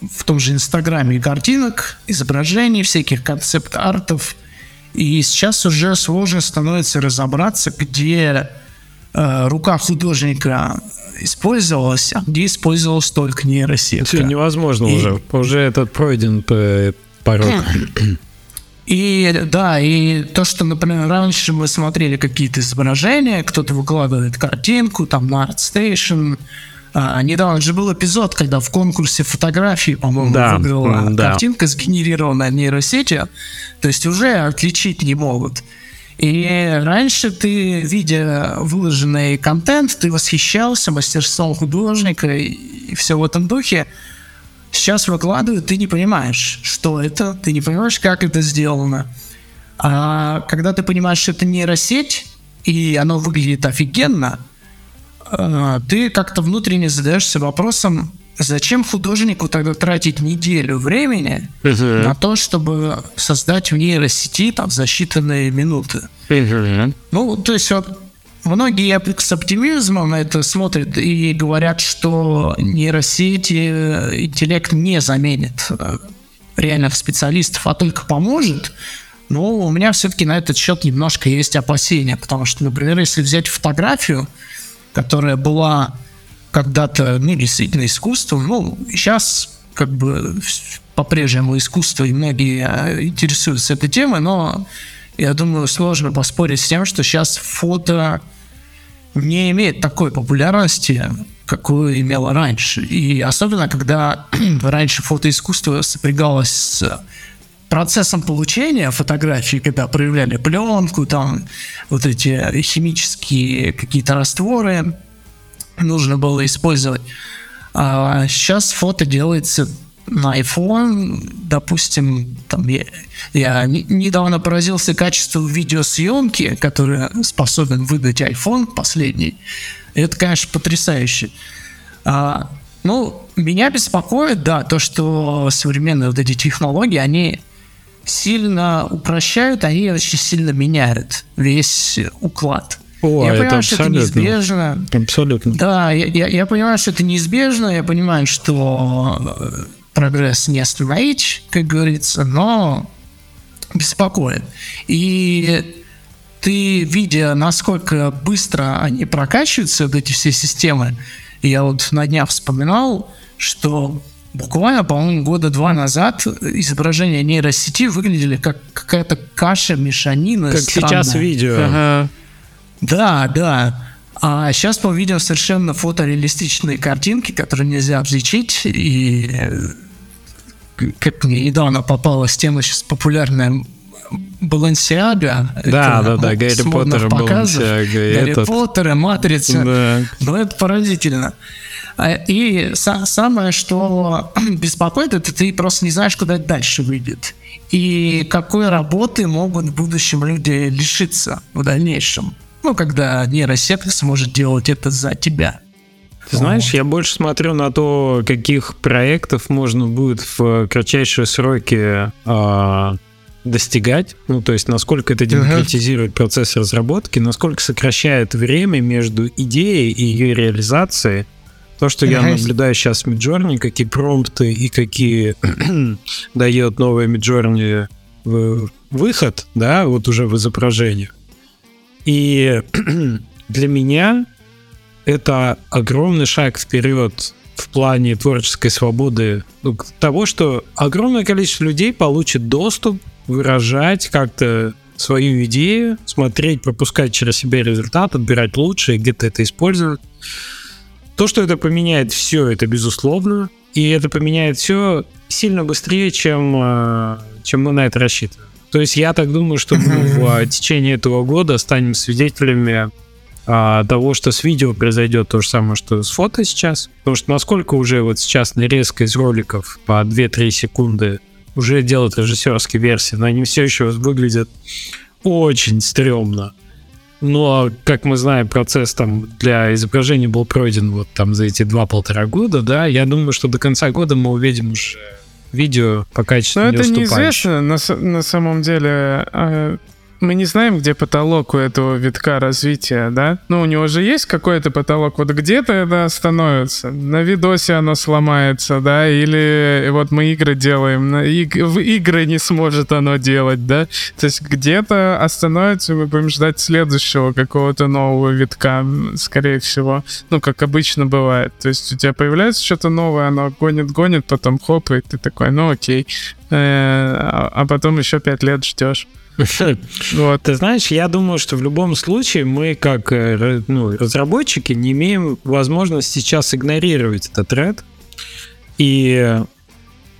S2: в том же Инстаграме картинок, изображений, всяких концепт-артов – и сейчас уже сложно становится разобраться, где э, рука художника использовалась, а где использовалась только нейросетка.
S1: Все невозможно и... уже. Уже этот пройден порог.
S2: И да, и то, что, например, раньше мы смотрели какие-то изображения, кто-то выкладывает картинку там на ArtStation, а, недавно же был эпизод, когда в конкурсе фотографии, по-моему, да, выиграла да. картинка, сгенерированная нейросетью, то есть уже отличить не могут. И раньше ты, видя выложенный контент, ты восхищался мастерством художника и, все в этом духе. Сейчас выкладывают, ты не понимаешь, что это, ты не понимаешь, как это сделано. А когда ты понимаешь, что это нейросеть, и оно выглядит офигенно, а, ты как-то внутренне задаешься вопросом, зачем художнику тогда тратить неделю времени uh-huh. на то, чтобы создать в нейросети там за считанные минуты? Uh-huh. Ну, то есть вот многие с оптимизмом на это смотрят и говорят, что нейросети, интеллект не заменит э, реальных специалистов, а только поможет. Но у меня все-таки на этот счет немножко есть опасения, потому что, например, если взять фотографию, которая была когда-то, ну, действительно искусством, ну, сейчас как бы по-прежнему искусство, и многие а, интересуются этой темой, но я думаю, сложно поспорить с тем, что сейчас фото не имеет такой популярности, какую имело раньше. И особенно, когда раньше фотоискусство сопрягалось с процессом получения фотографий, когда проявляли пленку, там вот эти химические какие-то растворы нужно было использовать. А сейчас фото делается на iPhone, допустим, там я, я недавно поразился качеству видеосъемки, которое способен выдать iPhone последний. Это, конечно, потрясающе. А, ну, меня беспокоит, да, то, что современные вот эти технологии, они сильно упрощают, они очень сильно меняют весь уклад.
S1: О,
S2: я
S1: это
S2: понимаю, что это неизбежно.
S1: Абсолютно.
S2: Да, я, я, я понимаю, что это неизбежно, я понимаю, что э, прогресс не остановить, как говорится, но беспокоит. И ты, видя, насколько быстро они прокачиваются, вот эти все системы, я вот на днях вспоминал, что буквально, по-моему, года два назад изображения нейросети выглядели как какая-то каша, мешанина
S1: Как сейчас
S2: странная.
S1: видео.
S3: Ага.
S2: Да, да. А сейчас мы видим совершенно фотореалистичные картинки, которые нельзя отличить. И э, как мне недавно попалась тема сейчас популярная Балансиага.
S1: Да, да, да, Гарри Поттер, Балансиага,
S2: Гарри
S1: этот.
S2: Поттер, и Матрица.
S1: Да.
S2: Ну, это поразительно. А, И са- самое, что беспокоит, это ты просто не знаешь, куда это дальше выйдет. И какой работы могут в будущем люди лишиться в дальнейшем. Ну, когда нейросеть сможет делать это за тебя.
S1: Ты знаешь, я больше смотрю на то, каких проектов можно будет в кратчайшие сроки а, достигать. Ну, то есть, насколько это демократизирует процесс разработки, насколько сокращает время между идеей и ее реализацией. То, что я
S2: Ага.
S1: наблюдаю сейчас в Midjourney, какие промпты и какие дает новая в- выход, да, вот уже в изображениях. И для меня это огромный шаг вперед в плане творческой свободы. Ну, того, что огромное количество людей получит доступ выражать как-то свою идею, смотреть, пропускать через себя результат, отбирать лучшее, где-то это использовать. То, что это поменяет все, это безусловно. И это поменяет все сильно быстрее, чем, э, чем мы на это рассчитываем. То есть я так думаю, что мы в э, течение этого года станем свидетелями а, того, что с видео произойдет то же самое, что с фото сейчас. Потому что насколько уже вот сейчас нарезка из роликов по 2-3 секунды уже делают режиссерские версии, но они все еще выглядят очень стрёмно. Но, как мы знаем, процесс там для изображения был пройден вот там за эти два-полтора года, да, я думаю, что до конца года мы увидим уже видео по качеству
S3: Но
S1: не
S3: это
S1: уступающее.
S3: неизвестно на, на самом деле. Мы не знаем, где потолок у этого витка развития, да? Ну, у него же есть какой-то потолок. Вот где-то это остановится. На видосе оно сломается, да? Или вот мы игры делаем, иг- в игры не сможет оно делать, да? То есть где-то остановится, мы будем ждать следующего какого-то нового витка, скорее всего. Ну, как обычно бывает. То есть у тебя появляется что-то новое, оно гонит-гонит, потом хоп, и ты такой, ну окей. Э, А а потом еще пять лет ждешь. Вот.
S1: Ты знаешь, я думаю, что в любом случае мы, как э, ну, разработчики, не имеем возможности сейчас игнорировать этот тред. И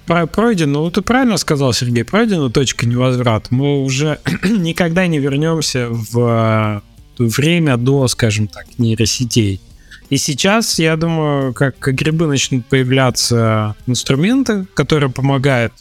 S1: про- пройдено, ну ты правильно сказал, Сергей, пройдена точка невозврата. Мы уже никогда не вернемся в э, время до, скажем так, нейросетей. И сейчас, я думаю, как грибы начнут появляться инструменты, которые помогают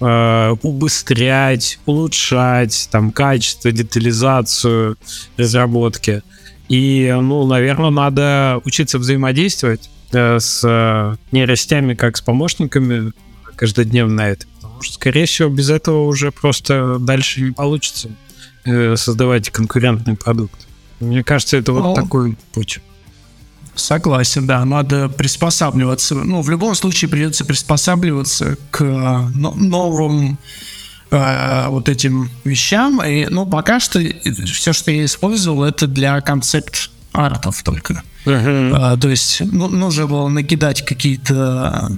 S1: э, убыстрять, улучшать там качество, детализацию разработки. И, ну, наверное, надо учиться взаимодействовать э, с э, нейросетями как с помощниками каждодневно это. Потому что, скорее всего, без этого уже просто дальше не получится э, создавать конкурентный продукт. Мне кажется, это вот
S2: Ну,
S1: такой путь.
S2: Согласен, да, надо приспосабливаться. Ну, в любом случае придется приспосабливаться к э, но- новым э, вот этим вещам. И, ну, пока что все, что я использовал, это для концепт артов только. А, то есть ну, нужно было накидать какие-то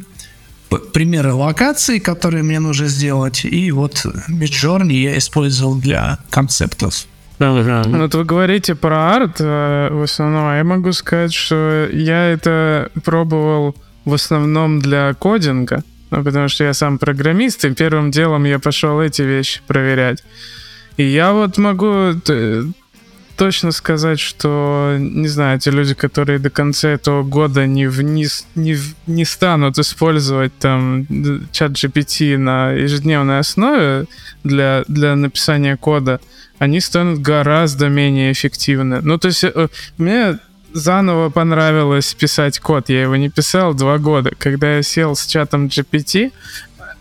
S2: п- примеры локаций, которые мне нужно сделать, и вот Midjourney я использовал для концептов.
S1: Ага.
S3: Вот вы говорите про арт э, в основном, а я могу сказать, что я это пробовал в основном для кодинга. Ну, потому что я сам программист, и первым делом я пошел эти вещи проверять. И я вот могу точно сказать, что, не знаю, те люди, которые до конца этого года не, вниз, не, не станут использовать там чат GPT на ежедневной основе для, для написания кода, они станут гораздо менее эффективны. Ну, то есть э, мне заново понравилось писать код. Я его не писал два года. Когда я сел с чатом GPT,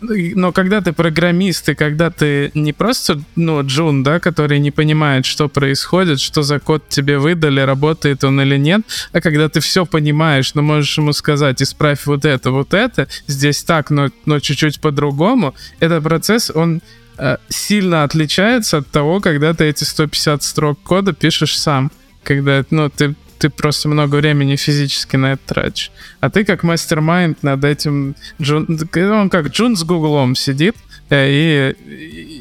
S3: но когда ты программист, и когда ты не просто, ну, Джун, да, который не понимает, что происходит, что за код тебе выдали, работает он или нет, а когда ты все понимаешь, но можешь ему сказать, исправь вот это, вот это, здесь так, но, но чуть-чуть по-другому, этот процесс, он э, сильно отличается от того, когда ты эти 150 строк кода пишешь сам. Когда ну, ты ты просто много времени физически на это тратишь. А ты как мастер-майнд над этим... Джун, он как Джун с Гуглом сидит э, и,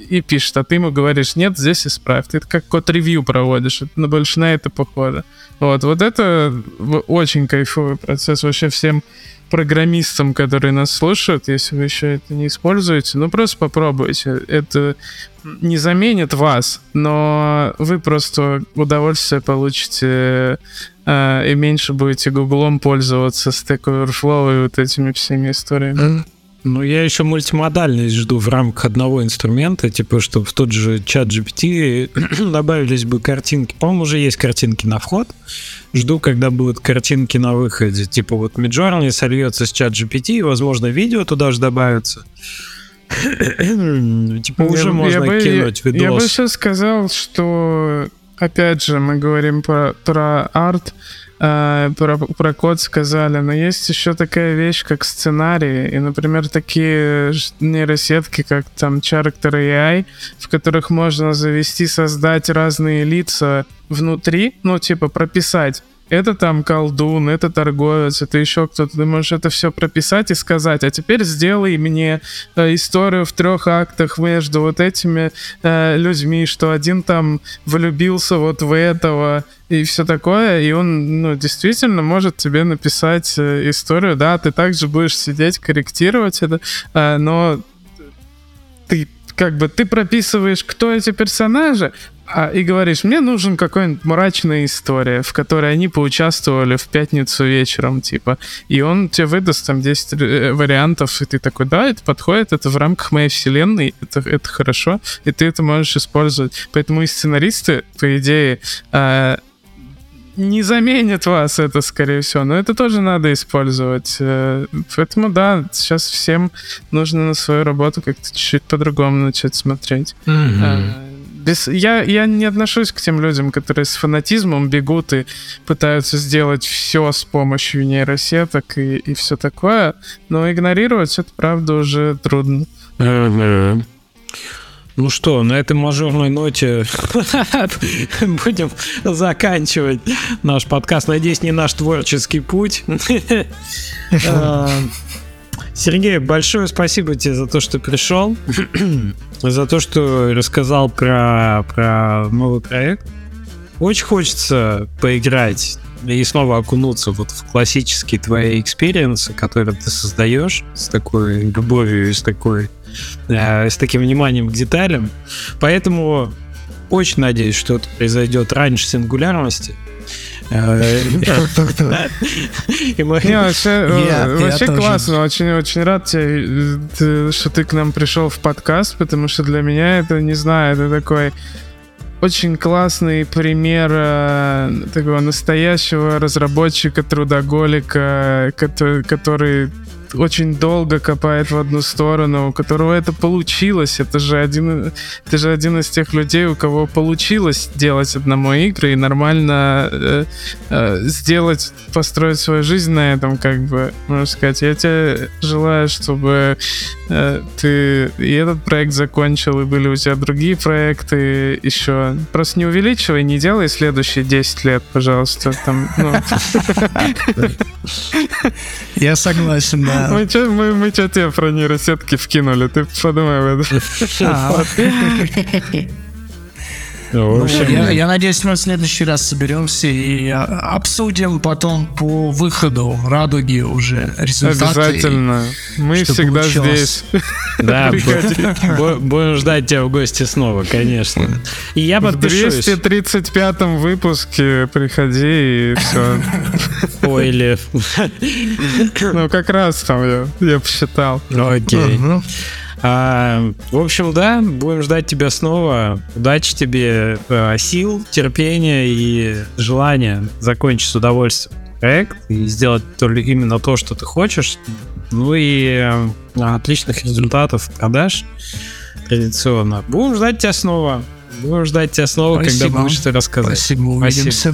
S3: и, и пишет, а ты ему говоришь, нет, здесь исправь. Ты как код-ревью проводишь, это больше на это похоже. Вот, вот это очень кайфовый процесс. Вообще всем программистам, которые нас слушают, если вы еще это не используете, ну просто попробуйте. Это не заменит вас, но вы просто удовольствие получите э, и меньше будете гуглом пользоваться, Stack Overflow и вот этими всеми историями.
S1: Ну, я еще мультимодальность жду в рамках одного инструмента, типа, чтобы в тот же чат GPT добавились бы картинки. По-моему, уже есть картинки на вход. Жду, когда будут картинки на выходе. Типа, вот Midjourney сольется с чат GPT, и, возможно, видео туда же добавится.
S3: типа, уже можно кинуть видос. Я бы сейчас сказал, что, опять же, мы говорим про, про арт, э, про, про код сказали, но есть еще такая вещь, как сценарии, и, например, такие нейросетки, как там Character AI, в которых можно завести, создать разные лица внутри, ну, типа прописать это там колдун, это торговец, это еще кто-то. Ты можешь это все прописать и сказать, а теперь сделай мне э, историю в трех актах между вот этими э, людьми, что один там влюбился вот в этого и все такое, и он, ну, действительно может тебе написать э, историю, да, ты также будешь сидеть, корректировать это, э, но ты как бы ты прописываешь, кто эти персонажи, а, и говоришь, мне нужен какой-нибудь мрачная история, в которой они поучаствовали в пятницу вечером, типа. И он тебе выдаст там 10 э, вариантов, и ты такой, да, это подходит, это в рамках моей вселенной, это, это хорошо, и ты это можешь использовать. Поэтому и сценаристы, по идее, э, не заменит вас это, скорее всего, но это тоже надо использовать. Э, поэтому, да, сейчас всем нужно на свою работу как-то чуть-чуть по-другому начать смотреть. Mm-hmm без, я, я не отношусь к тем людям, которые с фанатизмом бегут и пытаются сделать все с помощью нейросеток и, и все такое, но игнорировать это, правда, уже трудно.
S1: Ну что, на этой мажорной ноте будем заканчивать наш подкаст. Надеюсь, не наш творческий путь. Сергей, большое спасибо тебе за то, что пришел, за то, что рассказал про, про новый проект. Очень хочется поиграть и снова окунуться вот в классические твои experience ы, которые ты создаешь с такой любовью и с такой э, с таким вниманием к деталям. Поэтому очень надеюсь, что это произойдет раньше сингулярности.
S3: Вообще классно, очень-очень рад тебе, что ты к нам пришел в подкаст, потому что для меня это, не знаю, это такой очень классный пример э, такого настоящего разработчика, трудоголика, который, который очень долго копает в одну сторону, у которого это получилось. Это же один, это же один из тех людей, у кого получилось делать одному игры и нормально э, э, сделать, построить свою жизнь на этом, как бы, можно сказать. Я тебе желаю, чтобы э, ты и этот проект закончил, и были у тебя другие проекты еще. Просто не увеличивай, не делай следующие 10 лет, пожалуйста. Там, ну.
S2: Я согласен, да.
S3: Мы что мы, мы чё тебе про нейросетки вкинули? Ты подумай об этом.
S1: Ну, в общем,
S2: Я, я надеюсь, мы в следующий раз соберемся и а, обсудим потом по выходу радуги уже результаты.
S3: Обязательно. Мы
S2: что
S3: всегда
S2: получилось.
S3: здесь.
S1: Да, будем ждать тебя в гости снова, конечно. И я
S3: В
S1: подпишусь.
S3: 235 выпуске приходи и все.
S1: Ой, или...
S3: Ну, как раз там я, я посчитал.
S1: Ну, Окей. А, в общем, да, будем ждать тебя снова. Удачи тебе, э, сил, терпения и желания закончить с удовольствием проект и сделать то ли именно то, что ты хочешь. Ну и э, отличных результатов продаж традиционно. Будем ждать тебя снова. Будем ждать тебя снова, когда
S2: Спасибо.
S1: будешь что рассказать.
S2: Спасибо, увидимся.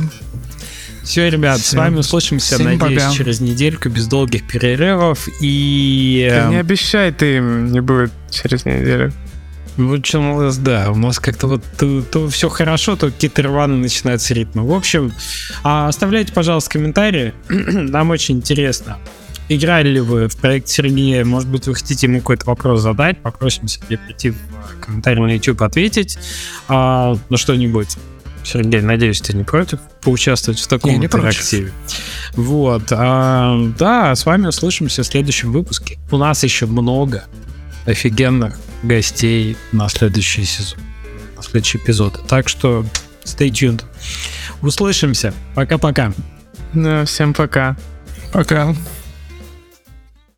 S1: Все, ребят, с
S2: Всем-
S1: вами услышимся, надеюсь,
S2: пока.
S1: через недельку без долгих перерывов. И...
S3: Да
S1: э,
S3: не обещай ты не будет через неделю.
S1: Ну, что у нас, да, у нас как-то вот то, все хорошо, то какие-то рваны начинаются ритмы. В общем, а, оставляйте, пожалуйста, комментарии. Нам очень интересно. Играли ли вы в проект Сергея? Может быть, вы хотите ему какой-то вопрос задать? Попросим Сергея прийти в комментарий на YouTube ответить а, на что-нибудь. Сергей, надеюсь, ты не против поучаствовать в таком
S2: Я не против.
S1: интерактиве. Вот. а, да, с вами услышимся в следующем выпуске. У нас еще много офигенных гостей на следующий сезон, на следующий эпизод. Так что stay tuned. Услышимся. Пока-пока.
S3: Да, всем пока.
S2: Пока.